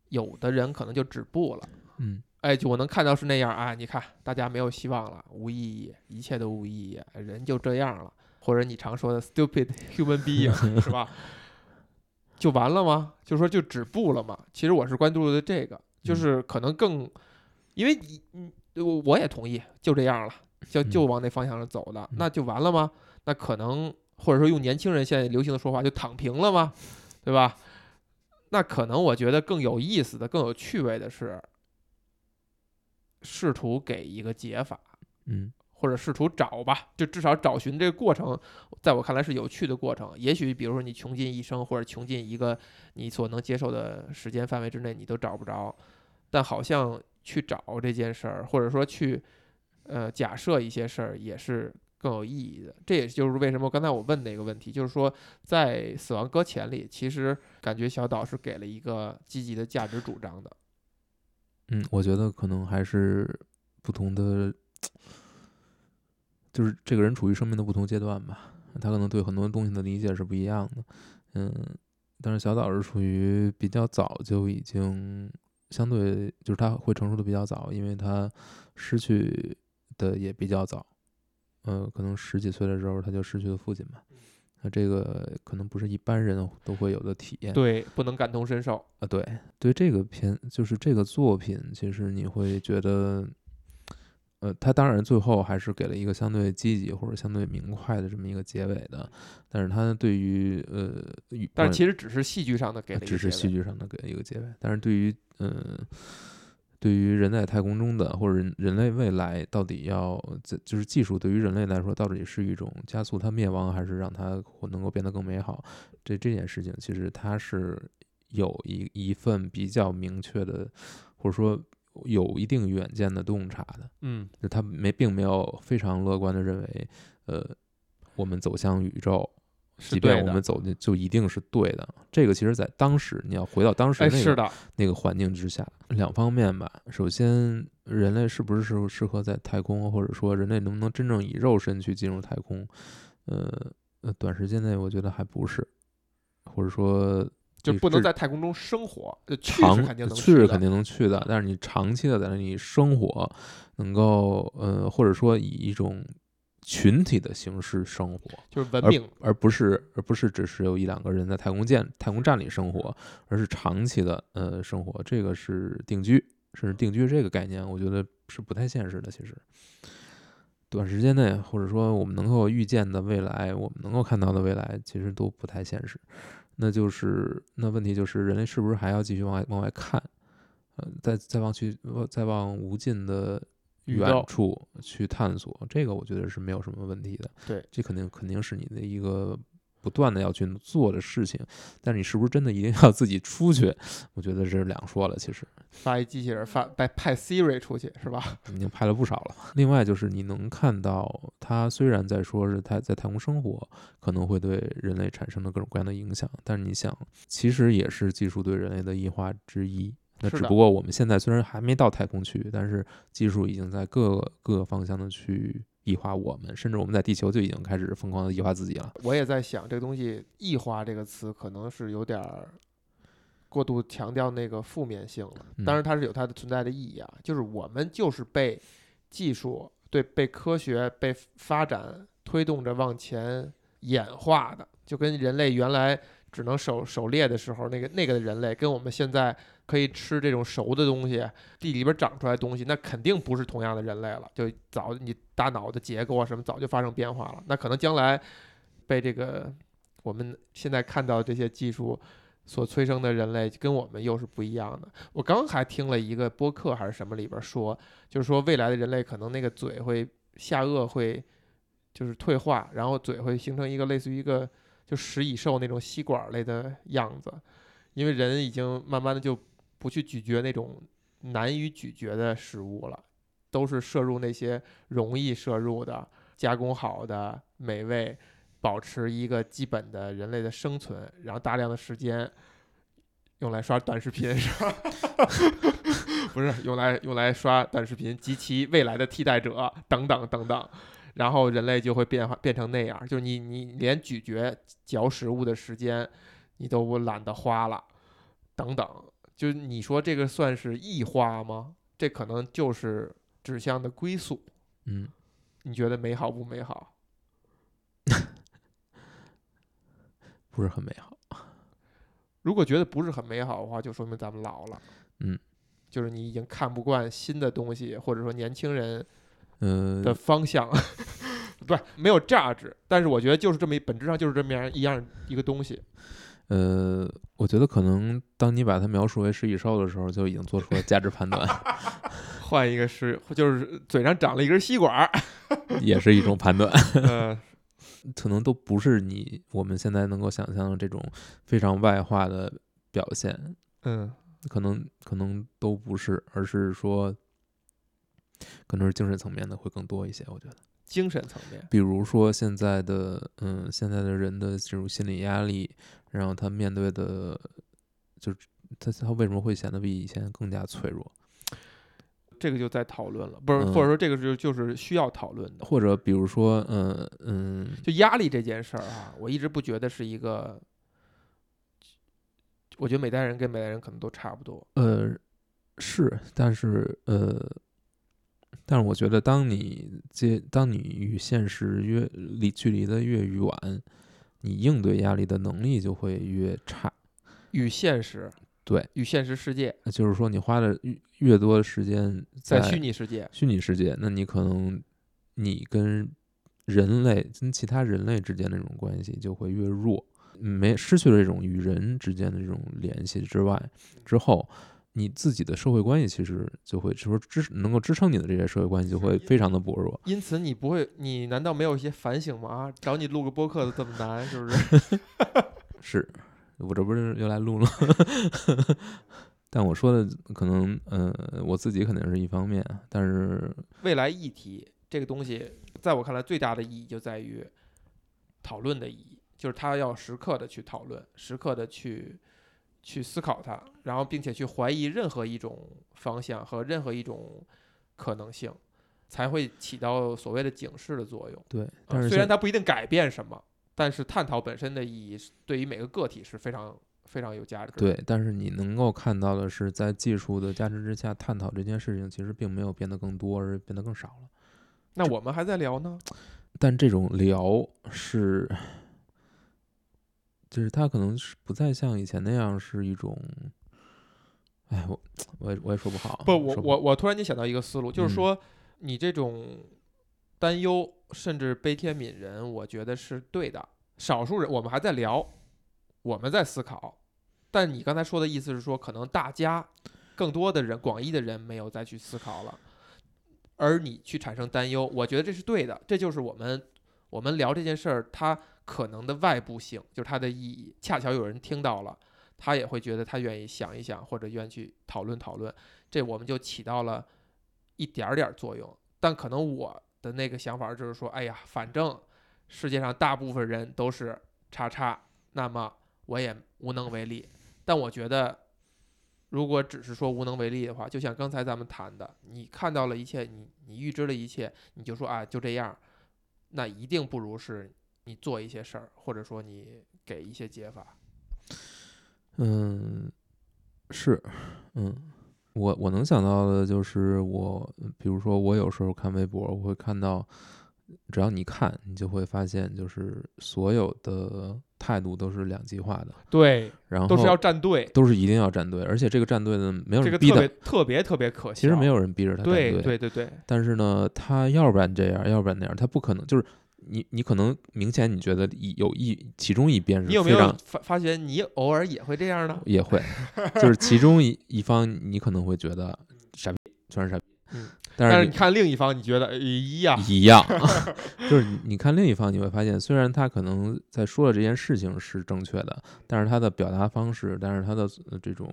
有的人可能就止步了。嗯，哎，就我能看到是那样啊，你看大家没有希望了，无意义，一切都无意义，人就这样了，或者你常说的 stupid human being 是吧？就完了吗？就说就止步了吗？其实我是关注的这个，就是可能更，因为你你我我也同意，就这样了，就就往那方向上走的，那就完了吗？那可能或者说用年轻人现在流行的说法，就躺平了吗？对吧？那可能我觉得更有意思的、更有趣味的是，试图给一个解法，嗯。或者试图找吧，就至少找寻这个过程，在我看来是有趣的过程。也许比如说你穷尽一生，或者穷尽一个你所能接受的时间范围之内，你都找不着。但好像去找这件事儿，或者说去呃假设一些事儿，也是更有意义的。这也就是为什么刚才我问那个问题，就是说在《死亡搁浅》里，其实感觉小岛是给了一个积极的价值主张的。嗯，我觉得可能还是不同的。就是这个人处于生命的不同阶段吧，他可能对很多东西的理解是不一样的，嗯，但是小岛是属于比较早就已经相对就是他会成熟的比较早，因为他失去的也比较早，嗯，可能十几岁的时候他就失去了父亲嘛，那这个可能不是一般人都会有的体验，对，不能感同身受。啊，对，对这个片就是这个作品，其实你会觉得。呃，他当然最后还是给了一个相对积极或者相对明快的这么一个结尾的，但是他对于呃，但是其实只是戏剧上的给了，只是戏剧上的给一个结尾，但是对于嗯，对于人在太空中的或者人人类未来到底要就是技术对于人类来说到底是一种加速它灭亡，还是让它能够变得更美好？这这件事情其实它是有一一份比较明确的，或者说。有一定远见的洞察的，嗯，就他没并没有非常乐观的认为，呃，我们走向宇宙，即便我们走进就一定是对的。这个其实，在当时你要回到当时那个那个环境之下，两方面吧。首先，人类是不是适适合在太空，或者说人类能不能真正以肉身去进入太空？呃呃，短时间内我觉得还不是，或者说。就不能在太空中生活，长去是肯定能去的，但是你长期的在那里生活，能够呃，或者说以一种群体的形式生活，就是文明，而不是而不是只是有一两个人在太空舰太空站里生活，而是长期的呃生活，这个是定居，甚至定居这个概念，我觉得是不太现实的。其实，短时间内或者说我们能够预见的未来，我们能够看到的未来，其实都不太现实。那就是那问题就是人类是不是还要继续往外往外看，呃，再再往去再往无尽的远处去探索，这个我觉得是没有什么问题的。对，这肯定肯定是你的一个。不断的要去做的事情，但是你是不是真的一定要自己出去？我觉得这是两说了。其实发一机器人发派派 Siri 出去是吧？已经派了不少了。另外就是你能看到，它虽然在说是它在太空生活可能会对人类产生的各种各样的影响，但是你想，其实也是技术对人类的异化之一。那只不过我们现在虽然还没到太空去，但是技术已经在各各个方向的去。异化我们，甚至我们在地球就已经开始疯狂的异化自己了。我也在想，这个东西“异化”这个词可能是有点儿过度强调那个负面性了。当然，它是有它的存在的意义啊。就是我们就是被技术对被科学被发展推动着往前演化的，就跟人类原来只能狩狩猎的时候，那个那个人类跟我们现在。可以吃这种熟的东西，地里边长出来东西，那肯定不是同样的人类了。就早你大脑的结构啊什么早就发生变化了。那可能将来被这个我们现在看到这些技术所催生的人类，跟我们又是不一样的。我刚还听了一个播客还是什么里边说，就是说未来的人类可能那个嘴会下颚会就是退化，然后嘴会形成一个类似于一个就食蚁兽那种吸管类的样子，因为人已经慢慢的就不去咀嚼那种难以咀嚼的食物了，都是摄入那些容易摄入的、加工好的、美味，保持一个基本的人类的生存，然后大量的时间用来刷短视频是吧？不是用来用来刷短视频及其未来的替代者等等等等，然后人类就会变化变成那样，就是你你连咀嚼嚼食物的时间你都懒得花了，等等，就你说这个算是异化吗？这可能就是指向的归宿，嗯，你觉得美好不美好？不是很美好。如果觉得不是很美好的话，就说明咱们老了。嗯，就是你已经看不惯新的东西，或者说年轻人嗯，的方向，不是没有价值，但是我觉得就是这么一本质上就是这么样一样一个东西。呃，我觉得可能当你把它描述为食蚁兽的时候，就已经做出了价值判断，换一个是，就是嘴上长了一根吸管，也是一种判断。呃，可能都不是你我们现在能够想象的这种非常外化的表现，嗯，可能可能都不是，而是说，可能是精神层面的会更多一些。我觉得，精神层面，比如说现在的嗯，现在的人的这种心理压力，然后他面对的，就是他他为什么会显得比以前更加脆弱？这个就在讨论了，不是，嗯或者说这个是就是需要讨论的。或者比如说，嗯嗯，就压力这件事儿啊，我一直不觉得是一个，我觉得每代人跟每代人可能都差不多。呃，是，但是呃，但是我觉得，当你接，当你与现实越离距离的越远，你应对压力的能力就会越差。与现实，对，与现实世界，就是说，你花的越越多的时间在虚拟世界，虚拟世界，那你可能你跟人类跟其他人类之间的这种关系就会越弱，没失去了这种与人之间的这种联系之外，之后你自己的社会关系其实就会，就是说支能够支撑你的这些社会关系就会非常的薄弱。因此你不会，你难道没有一些反省吗？啊，找你录个播客都这么难，是不是？是我这不是又来录了，但我说的可能，呃，我自己肯定是一方面，但是未来议题这个东西，在我看来最大的意义就在于讨论的意义，就是他要时刻的去讨论，时刻的去去思考它，然后并且去怀疑任何一种方向和任何一种可能性，才会起到所谓的警示的作用。对，啊虽然但是现它不一定改变什么，但是探讨本身的意义是对于每个个体是非常非常有价值的。对，但是你能够看到的是，在技术的加持之下，探讨这件事情其实并没有变得更多，而是变得更少了。那我们还在聊呢，但这种聊是，就是它可能是不再像以前那样是一种，哎，我我也我也说不好。不，我我我突然间想到一个思路，就嗯是说你这种担忧甚至悲天悯人，我觉得是对的。少数人我们还在聊，我们在思考，但你刚才说的意思是说，可能大家更多的人，广义的人没有再去思考了，而你去产生担忧，我觉得这是对的。这就是我们我们聊这件事儿，它可能的外部性，就是它的意义。恰巧有人听到了，他也会觉得他愿意想一想，或者愿意去讨论讨论。这我们就起到了一点儿点儿作用。但可能我的那个想法就是说，哎呀，反正世界上大部分人都是叉叉，那么我也无能为力。但我觉得，如果只是说无能为力的话，就像刚才咱们谈的，你看到了一切，你你预知了一切，你就说啊，就这样，那一定不如是你做一些事儿，或者说你给一些解法。嗯，是，嗯，我我能想到的就是我，比如说我有时候看微博，我会看到，只要你看，你就会发现，就是所有的态度都是两极化的，对，然后都是要站队，都是一定要站队，而且这个站队呢，没有这个人逼的特别，特别特别可惜。其实没有人逼着他站对队，对对对，但是呢，他要不然这样，要不然那样，他不可能就是你，你可能明显你觉得一有一其中一边是你有没有非常发发觉你偶尔也会这样呢？也会，就是其中一一方你可能会觉得傻逼，全是傻逼，嗯，但是你看另一方，你觉得 一样，一样，就是你你看另一方，你会发现，虽然他可能在说的这件事情是正确的，但是他的表达方式，但是他的呃这种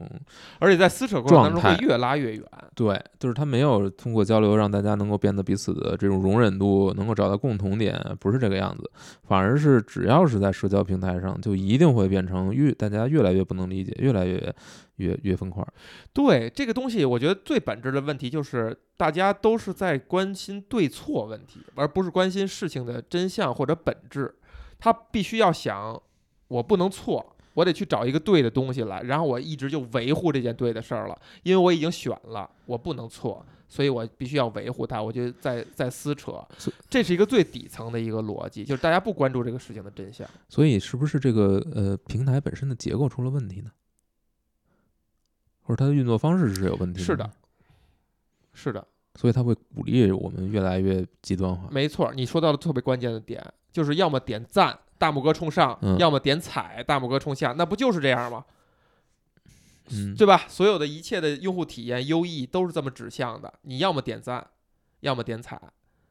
而且在撕扯过程当中会越拉越远。对，就是他没有通过交流让大家能够变得彼此的这种容忍度能够找到共同点，不是这个样子，反而是只要是在社交平台上，就一定会变成越大家越来越不能理解，越来越越越分块。对这个东西，我觉得最本质的问题就是大家都是在关心对错问题，而不是关心事情的真相或者本质。他必须要想，我不能错，我得去找一个对的东西来，然后我一直就维护这件对的事儿了，因为我已经选了，我不能错，所以我必须要维护它。我就在在撕扯，这是一个最底层的一个逻辑，就是大家不关注这个事情的真相。所以是不是这个呃平台本身的结构出了问题呢？或者它的运作方式是有问题是的，是的，所以它会鼓励我们越来越极端化。没错，你说到了特别关键的点，就是要么点赞，大拇哥冲上，嗯要么点踩，大拇哥冲下，那不就是这样吗？嗯，对吧？所有的一切的用户体验优异都是这么指向的，你要么点赞，要么点踩，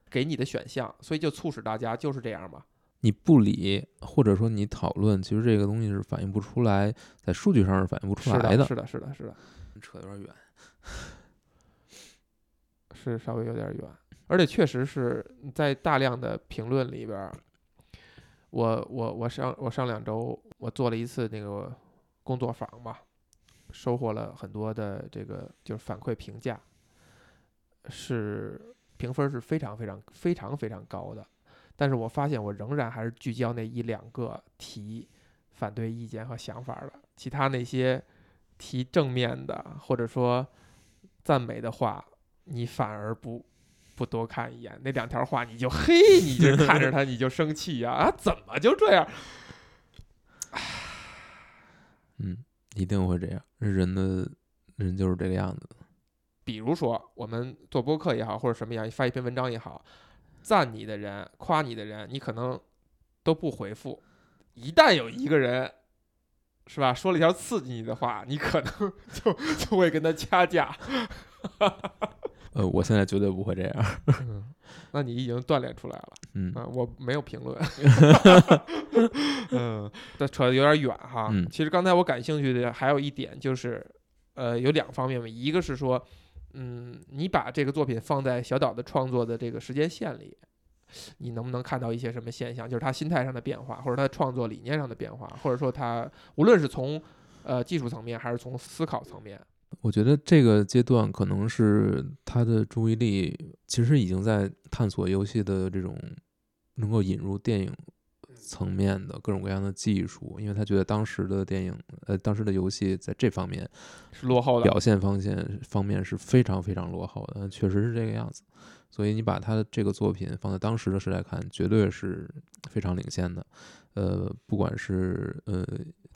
给你的选项，所以就促使大家就是这样嘛。你不理，或者说你讨论，其实这个东西是反映不出来，在数据上是反映不出来的，是的，是的，是的，扯有点远。是稍微有点远，而且确实是在大量的评论里边儿，我我我上我上两周我做了一次那个工作坊吧，收获了很多的这个就是反馈评价，是评分是非常非常非常非常高的，但是我发现我仍然还是聚焦那一两个提反对意见和想法的，其他那些提正面的或者说赞美的话，你反而不不多看一眼，那两条话你就 嘿，你就看着他你就生气呀啊怎么就这样？嗯，一定会这样，人的人就是这个样子。比如说我们做播客也好，或者什么样，发一篇文章也好，赞你的人、夸你的人，你可能都不回复。一旦有一个人，是吧，说了一条刺激你的话，你可能 就就会跟他掐架。呃，我现在绝对不会这样。嗯，那你已经锻炼出来了。嗯啊，我没有评论。嗯，这扯的有点远哈。嗯其实刚才我感兴趣的还有一点就是，呃，有两方面嘛，一个是说，嗯，你把这个作品放在小岛的创作的这个时间线里，你能不能看到一些什么现象？就是他心态上的变化，或者他创作理念上的变化，或者说他无论是从呃技术层面还是从思考层面，我觉得这个阶段可能是他的注意力其实已经在探索游戏的这种能够引入电影层面的各种各样的技术，因为他觉得当时的电影呃当时的游戏在这方面是落后的。表现方面方面是非常非常落后的，确实是这个样子。所以你把他的这个作品放在当时的时代看，绝对是非常领先的。呃，不管是呃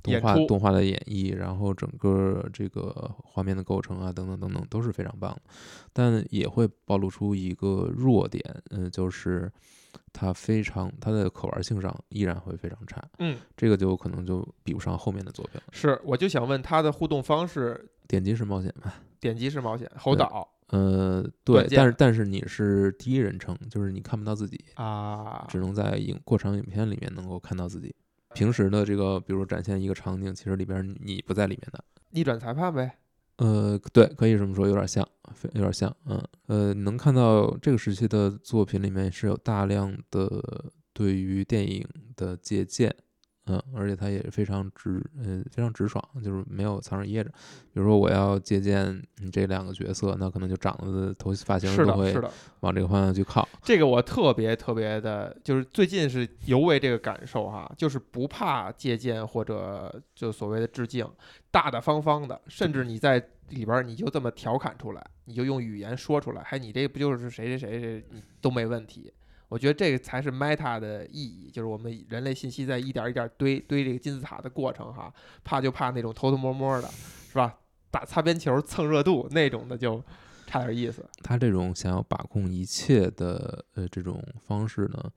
动画动画的演绎，然后整个这个画面的构成啊，等等等等，都是非常棒的。但也会暴露出一个弱点，嗯、就是它非常它的可玩性上依然会非常差。嗯，这个就可能就比不上后面的作品了。是，我就想问它的互动方式，点击式冒险吧。点击式冒险、猴对岛呃，对，但是但是你是第一人称，就是你看不到自己，啊，只能在影过场影片里面能够看到自己。平时的这个，比如展现一个场景，其实里边你不在里面的。逆转裁判呗。呃，对，可以这么说，有点像，有点像，嗯，呃，你能看到这个时期的作品里面是有大量的对于电影的借鉴，嗯，而且他也非常直，呃，非常直爽，就是没有藏着掖着。比如说我要借鉴你这两个角色，那可能就长得的头发型都会，往这个方向去靠。这个我特别特别的，就是最近是尤为这个感受哈，就是不怕借鉴或者就所谓的致敬，大大方方的，甚至你在里边儿你就这么调侃出来，你就用语言说出来，还你这不就是谁谁谁谁，你都没问题。我觉得这个才是 Meta 的意义，就是我们人类信息在一点一点堆堆这个金字塔的过程哈，怕就怕那种偷偷摸摸的，是吧？打擦边球蹭热度那种的就差点意思。他这种想要把控一切的呃这种方式呢，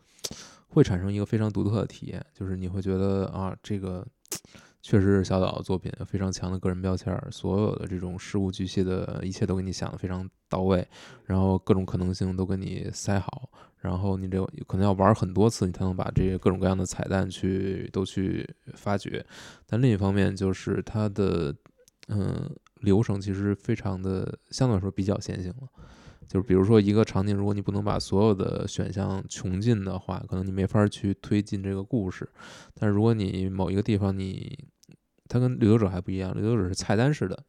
会产生一个非常独特的体验，就是你会觉得啊，这个确实是小岛的作品，非常强的个人标签儿，所有的这种事无巨细的一切都给你想的非常到位，然后各种可能性都给你塞好，然后你这可能要玩很多次，你才能把这些各种各样的彩蛋去都去发掘。但另一方面就是它的嗯流程其实非常的相对来说比较线性了。就是比如说一个场景，如果你不能把所有的选项穷尽的话，可能你没法去推进这个故事。但如果你某一个地方你，它跟掠夺者还不一样，掠夺者是菜单式的，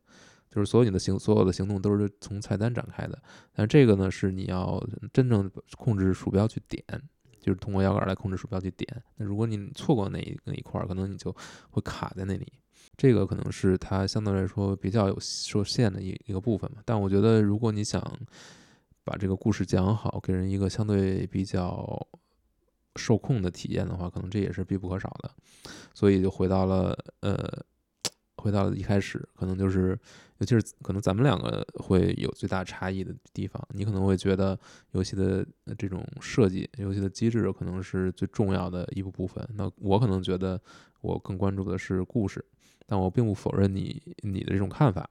就是所有你的行所有的行动都是从菜单展开的。但这个呢是你要真正控制鼠标去点，就是通过摇杆来控制鼠标去点。那如果你错过那一那一块儿，可能你就会卡在那里。这个可能是它相对来说比较有受限的一一个部分嘛。但我觉得如果你想，把这个故事讲好，给人一个相对比较受控的体验的话，可能这也是必不可少的。所以就回到了呃，回到了一开始，可能就是尤其是可能咱们两个会有最大差异的地方。你可能会觉得游戏的这种设计、游戏的机制可能是最重要的一部部分。那我可能觉得我更关注的是故事。但我并不否认你你的这种看法。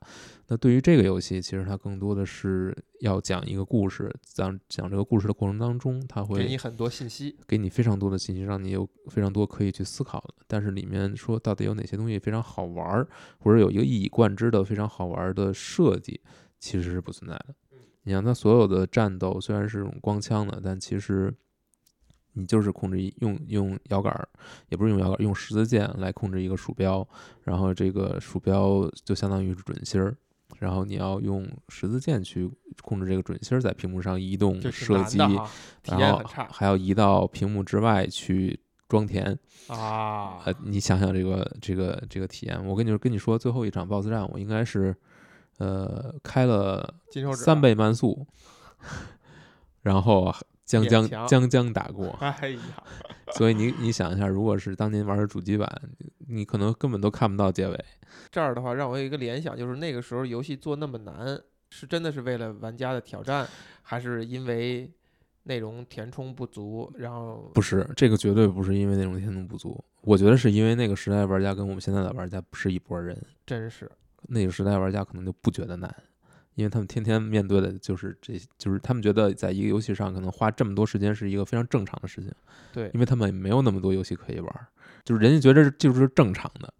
那对于这个游戏，其实它更多的是要讲一个故事，讲讲这个故事的过程当中，它会给你很多信息，给你非常多的信息，让你有非常多可以去思考的。但是里面说到底有哪些东西非常好玩儿，或者有一个一以贯之的非常好玩的设计，其实是不存在的。你像它所有的战斗虽然是种光枪的，但其实。你就是控制用用摇杆儿，也不是用摇杆，用十字键来控制一个鼠标，然后这个鼠标就相当于是准心儿，然后你要用十字键去控制这个准心儿在屏幕上移动射击，然后还要移到屏幕之外去装填啊！呃，你想想这个这个这个体验，我跟你说跟你说，最后一场 BOSS 战我应该是呃开了三倍慢速，然后。将将将将打过，哎呀！所以你你想一下，如果是当年玩的主机版，你可能根本都看不到结尾。这儿的话，让我有一个联想，就是那个时候游戏做那么难，是真的是为了玩家的挑战，还是因为内容填充不足？然后不是这个，绝对不是因为内容填充不足。我觉得是因为那个时代玩家跟我们现在的玩家不是一拨人。真是那个时代玩家可能就不觉得难。因为他们天天面对的就是这，就是他们觉得在一个游戏上可能花这么多时间是一个非常正常的事情。对，因为他们没有那么多游戏可以玩，就是人家觉得就是正常的。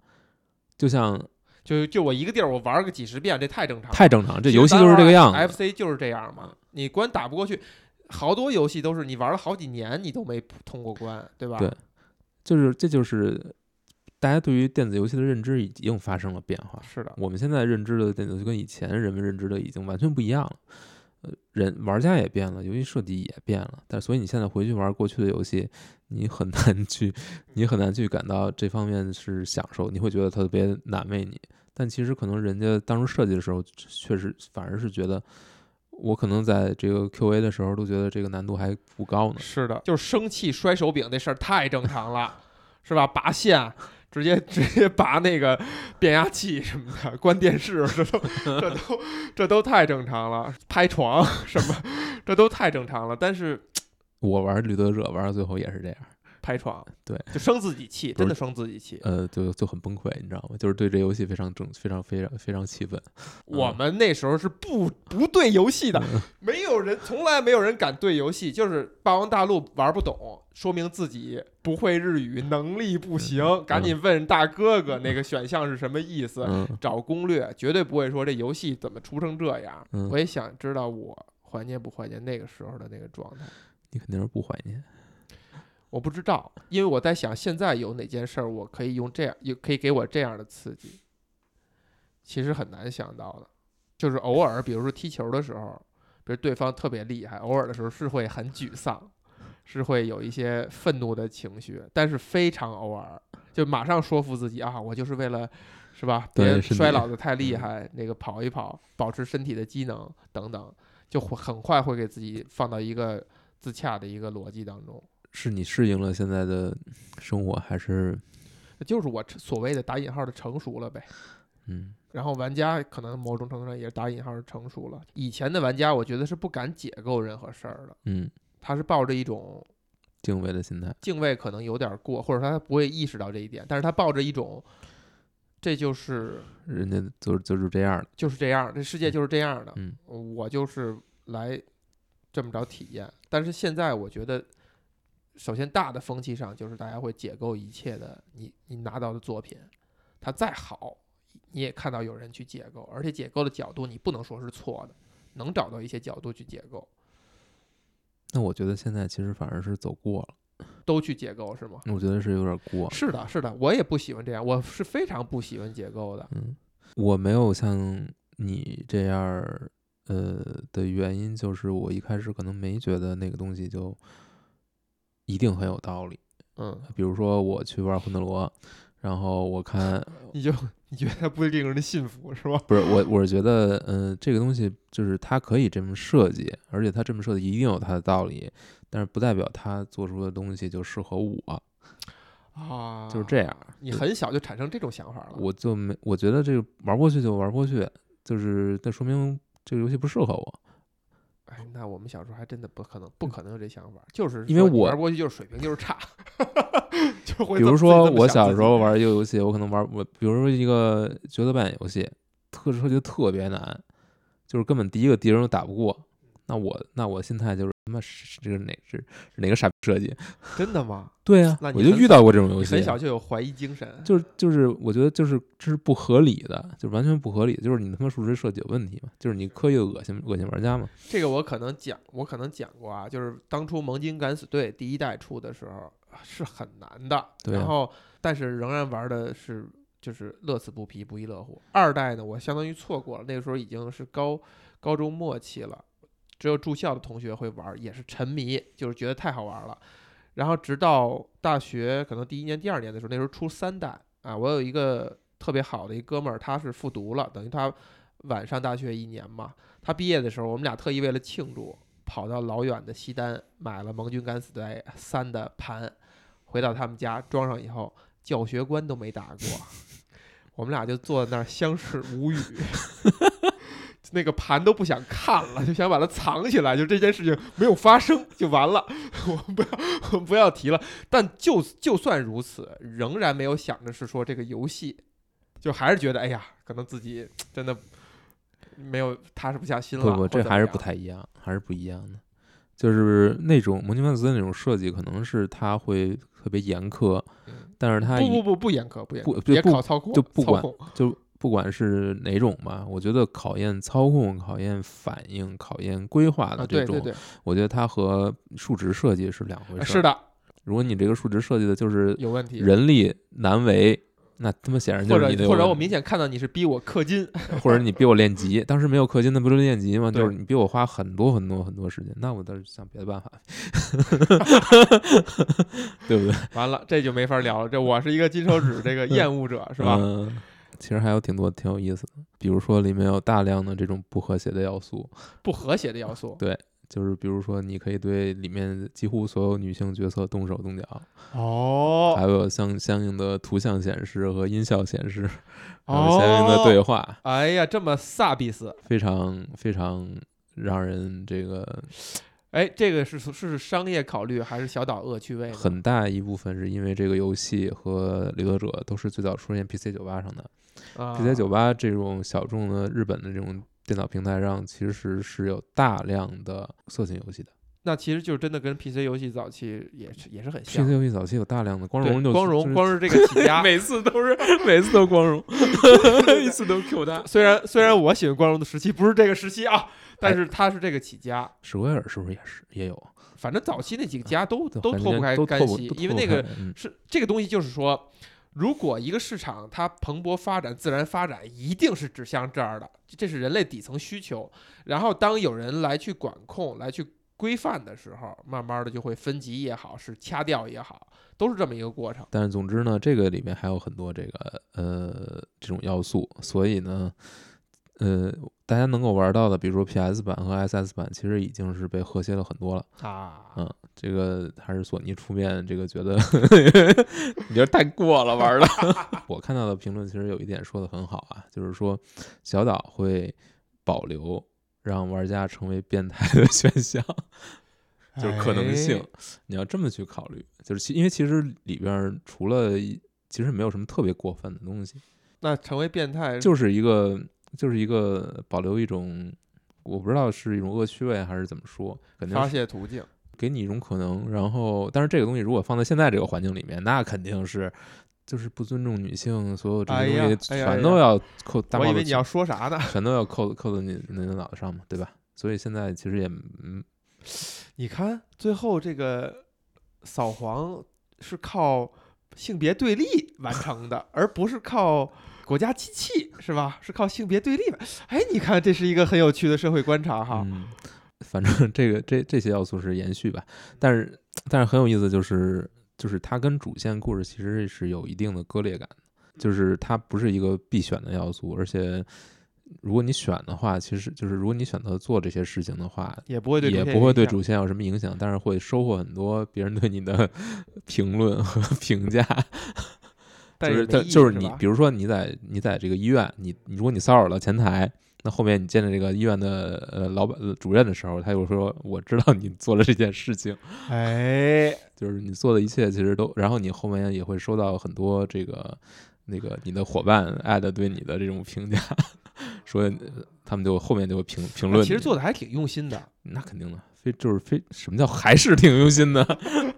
就像就就我一个地儿我玩个几十遍，这太正常，太正常。这游戏就是这个样子，FC 就是这样嘛。你关打不过去，好多游戏都是你玩了好几年你都没通过关，对吧？对，就是这就是。大家对于电子游戏的认知已经发生了变化。是的，我们现在认知的电子游戏跟以前人们认知的已经完全不一样了。呃，人玩家也变了，游戏设计也变了。但所以你现在回去玩过去的游戏，你很难去，你很难去感到这方面是享受。你会觉得特别难为你。但其实可能人家当初设计的时候，确实反而是觉得，我可能在这个 QA 的时候都觉得这个难度还不高呢。是的，就是生气摔手柄这事儿太正常了，是吧？拔线。直接 直接拔那个变压器什么的，关电视，这都 这都这都太正常了。拍床什么，这都太正常了。但是，我玩绿德者玩到最后也是这样。拍床，对，就生自己气，真的生自己气。呃，就就很崩溃，你知道吗？就是对这游戏非常正，非常非常非常气愤。我们那时候是不不对游戏的，没有人，从来没有人敢对游戏。就是《霸王大陆》玩不懂，说明自己不会日语，能力不行，赶紧问大哥哥那个选项是什么意思，找攻略，绝对不会说这游戏怎么出成这样。我也想知道，我怀念不怀念那个时候的那个状态？你肯定是不怀念。我不知道，因为我在想，现在有哪件事儿我可以用这样，也可以给我这样的刺激。其实很难想到的，就是偶尔，比如说踢球的时候，比如对方特别厉害，偶尔的时候是会很沮丧，是会有一些愤怒的情绪，但是非常偶尔，就马上说服自己啊，我就是为了，是吧？别衰老的太厉害，那个跑一跑，保持身体的机能等等，就会很快会给自己放到一个自洽的一个逻辑当中。是你适应了现在的生活，还是就是我所谓的打引号的成熟了呗？嗯，然后玩家可能某种程度上也是打引号成熟了。以前的玩家，我觉得是不敢解构任何事儿的。嗯，他是抱着一种敬畏的心态，敬畏可能有点过，或者说他不会意识到这一点，但是他抱着一种这就是人家就就是这样的，就是这样，这世界就是这样的。嗯我就是来这么着体验。但是现在我觉得，首先大的风气上就是大家会解构一切的你你拿到的作品，它再好，你也看到有人去解构，而且解构的角度你不能说是错的，能找到一些角度去解构，那我觉得现在其实反而是走过了，都去解构是吗？我觉得是有点过。是的，是的，我也不喜欢这样，我是非常不喜欢解构的。嗯，我没有像你这样儿，呃的原因就是我一开始可能没觉得那个东西就一定很有道理。嗯，比如说我去玩魂斗罗，然后我看 你就你觉得它不令人信服是吧？不是我，我是觉得，嗯、这个东西就是它可以这么设计，而且它这么设计一定有它的道理，但是不代表它做出的东西就适合我，啊，就是这样。你很小就产生这种想法了。我就没，我觉得这个玩过去就玩过去，就是那说明这个游戏不适合我。哎，那我们小时候还真的不可能，不可能有这想法，就是因为我玩过去就是水平就是差，就会比如说我小时候玩一个游戏，我可能玩我，比如说一个角色扮演游戏，特设计得特别难，就是根本第一个敌人都打不过。那我那我心态就是他妈是这个哪是哪个傻逼设计？真的吗？对啊、那我就遇到过这种游戏，很小就有怀疑精神，就是就是，我觉得就是这是不合理的，就完全不合理，就是你他妈数值设计有问题嘛，就是你刻意恶心恶心玩家嘛。这个我可能讲，我可能讲过啊，就是当初盟军敢死队第一代出的时候是很难的，对啊然后但是仍然玩的是就是乐此不疲，不亦乐乎。二代呢，我相当于错过了，那个时候已经是高高中末期了，只有住校的同学会玩，也是沉迷，就是觉得太好玩了。然后直到大学可能第一年、第二年的时候，那时候出三代啊，我有一个特别好的一哥们儿，他是复读了，等于他晚上大学一年嘛。他毕业的时候，我们俩特意为了庆祝，跑到老远的西单买了《盟军敢死队三》的盘，回到他们家装上以后，教学关都没打过，我们俩就坐在那儿相视无语。那个盘都不想看了，就想把它藏起来，就这件事情没有发生就完了，我们不要我们不要提了。但就就算如此，仍然没有想着是说这个游戏，就还是觉得哎呀，可能自己真的没有踏实不下心了。不不，这还是不太一样，还是不一样的。就是那种蒙金曼斯的那种设计，可能是它会特别严苛，嗯但是它以不不不不严苛，不严苛，别不考操控，就不管就不管是哪种吧，我觉得考验操控、考验反应、考验规划啊，的这种，对对对，我觉得它和数值设计是两回事。呃是，的，如果你这个数值设计的就是有问题。人力难为，那他妈显然就或是你或者我明显看到你是逼我氪金，或者你逼我练级，当时没有氪金，那不是练级吗？就是你逼我花很多很多很多时间，那我倒是想别的办法，对不对？完了这就没法聊了。这我是一个金手指这个厌恶者是吧？嗯其实还有挺多挺有意思的，比如说里面有大量的这种不和谐的要素，不和谐的要素。对就是比如说你可以对里面几乎所有女性角色动手动脚，哦还有相相应的图像显示和音效显示，还有相应的对哦，话，哎呀，这么萨比斯，非常非常让人这个 哎，这个是是商业考虑还是小岛恶趣味？很大一部分是因为这个游戏和《掠夺者》都是最早出现 PC 九八上的。啊 PC 九八这种小众的日本的这种电脑平台上，其实是有大量的色情游戏的。那其实就是真的跟 PC 游戏早期也是也是很像 PC。游戏早期有大量的光荣就光荣，就是光是这个起家。每次都是每次都光荣，一次都 Q 他。虽然虽然我喜欢光荣的时期不是这个时期啊，但哎是他是这个起家。史威尔是不是也是也有？反正早期那几个家都对都脱不开干系因为那个是这个东西，就是说，如果一个市场它蓬勃发展、自然发展，一定是指向这儿的，这是人类底层需求。然后当有人来去管控、来去规范的时候，慢慢的就会分级也好，是掐掉也好，都是这么一个过程。但是总之呢，这个里面还有很多这个呃这种要素，所以呢，呃，大家能够玩到的，比如说 PS 版和 SS 版，其实已经是被和谐了很多了。啊嗯，这个还是索尼出面，这个觉得 你这太过了玩的。我看到的评论其实有一点说的很好啊，就是说小岛会保留让玩家成为变态的选项。就是可能性哎，你要这么去考虑，就是其因为其实里边儿除了其实没有什么特别过分的东西，那成为变态就是一个就是一个保留一种，我不知道是一种恶趣味还是怎么说，肯定发是泄途径。给你一种可能。然后，但是这个东西如果放在现在这个环境里面，那肯定是就是不尊重女性，所有这些东西全都要扣大帽子我以为你要说啥呢？全都要扣扣在你你的脑袋上嘛，对吧？所以现在其实也嗯，你看最后这个扫黄是靠性别对立完成的，而不是靠国家机器，是吧？是靠性别对立吧？哎，你看这是一个很有趣的社会观察哈。嗯，反正这个这这些要素是延续吧，但是但是很有意思，就是就是它跟主线故事其实是有一定的割裂感的，就是它不是一个必选的要素，而且如果你选的话，其实就是如果你选择做这些事情的话，也不会对也不会对主线有什么影响，但是会收获很多别人对你的评论和评价。但就是也没意义它就是你，比如说你在你在这个医院，你你如果你骚扰了前台，那后面你见着这个医院的呃老板、呃主任的时候，他就说我知道你做了这件事情，哎，就是你做的一切其实都，然后你后面也会收到很多这个那个你的伙伴艾的对你的这种评价，说呃他们就后面就会评评论你，其实做的还挺用心的。那肯定的，非就是非什么叫还是挺用心的，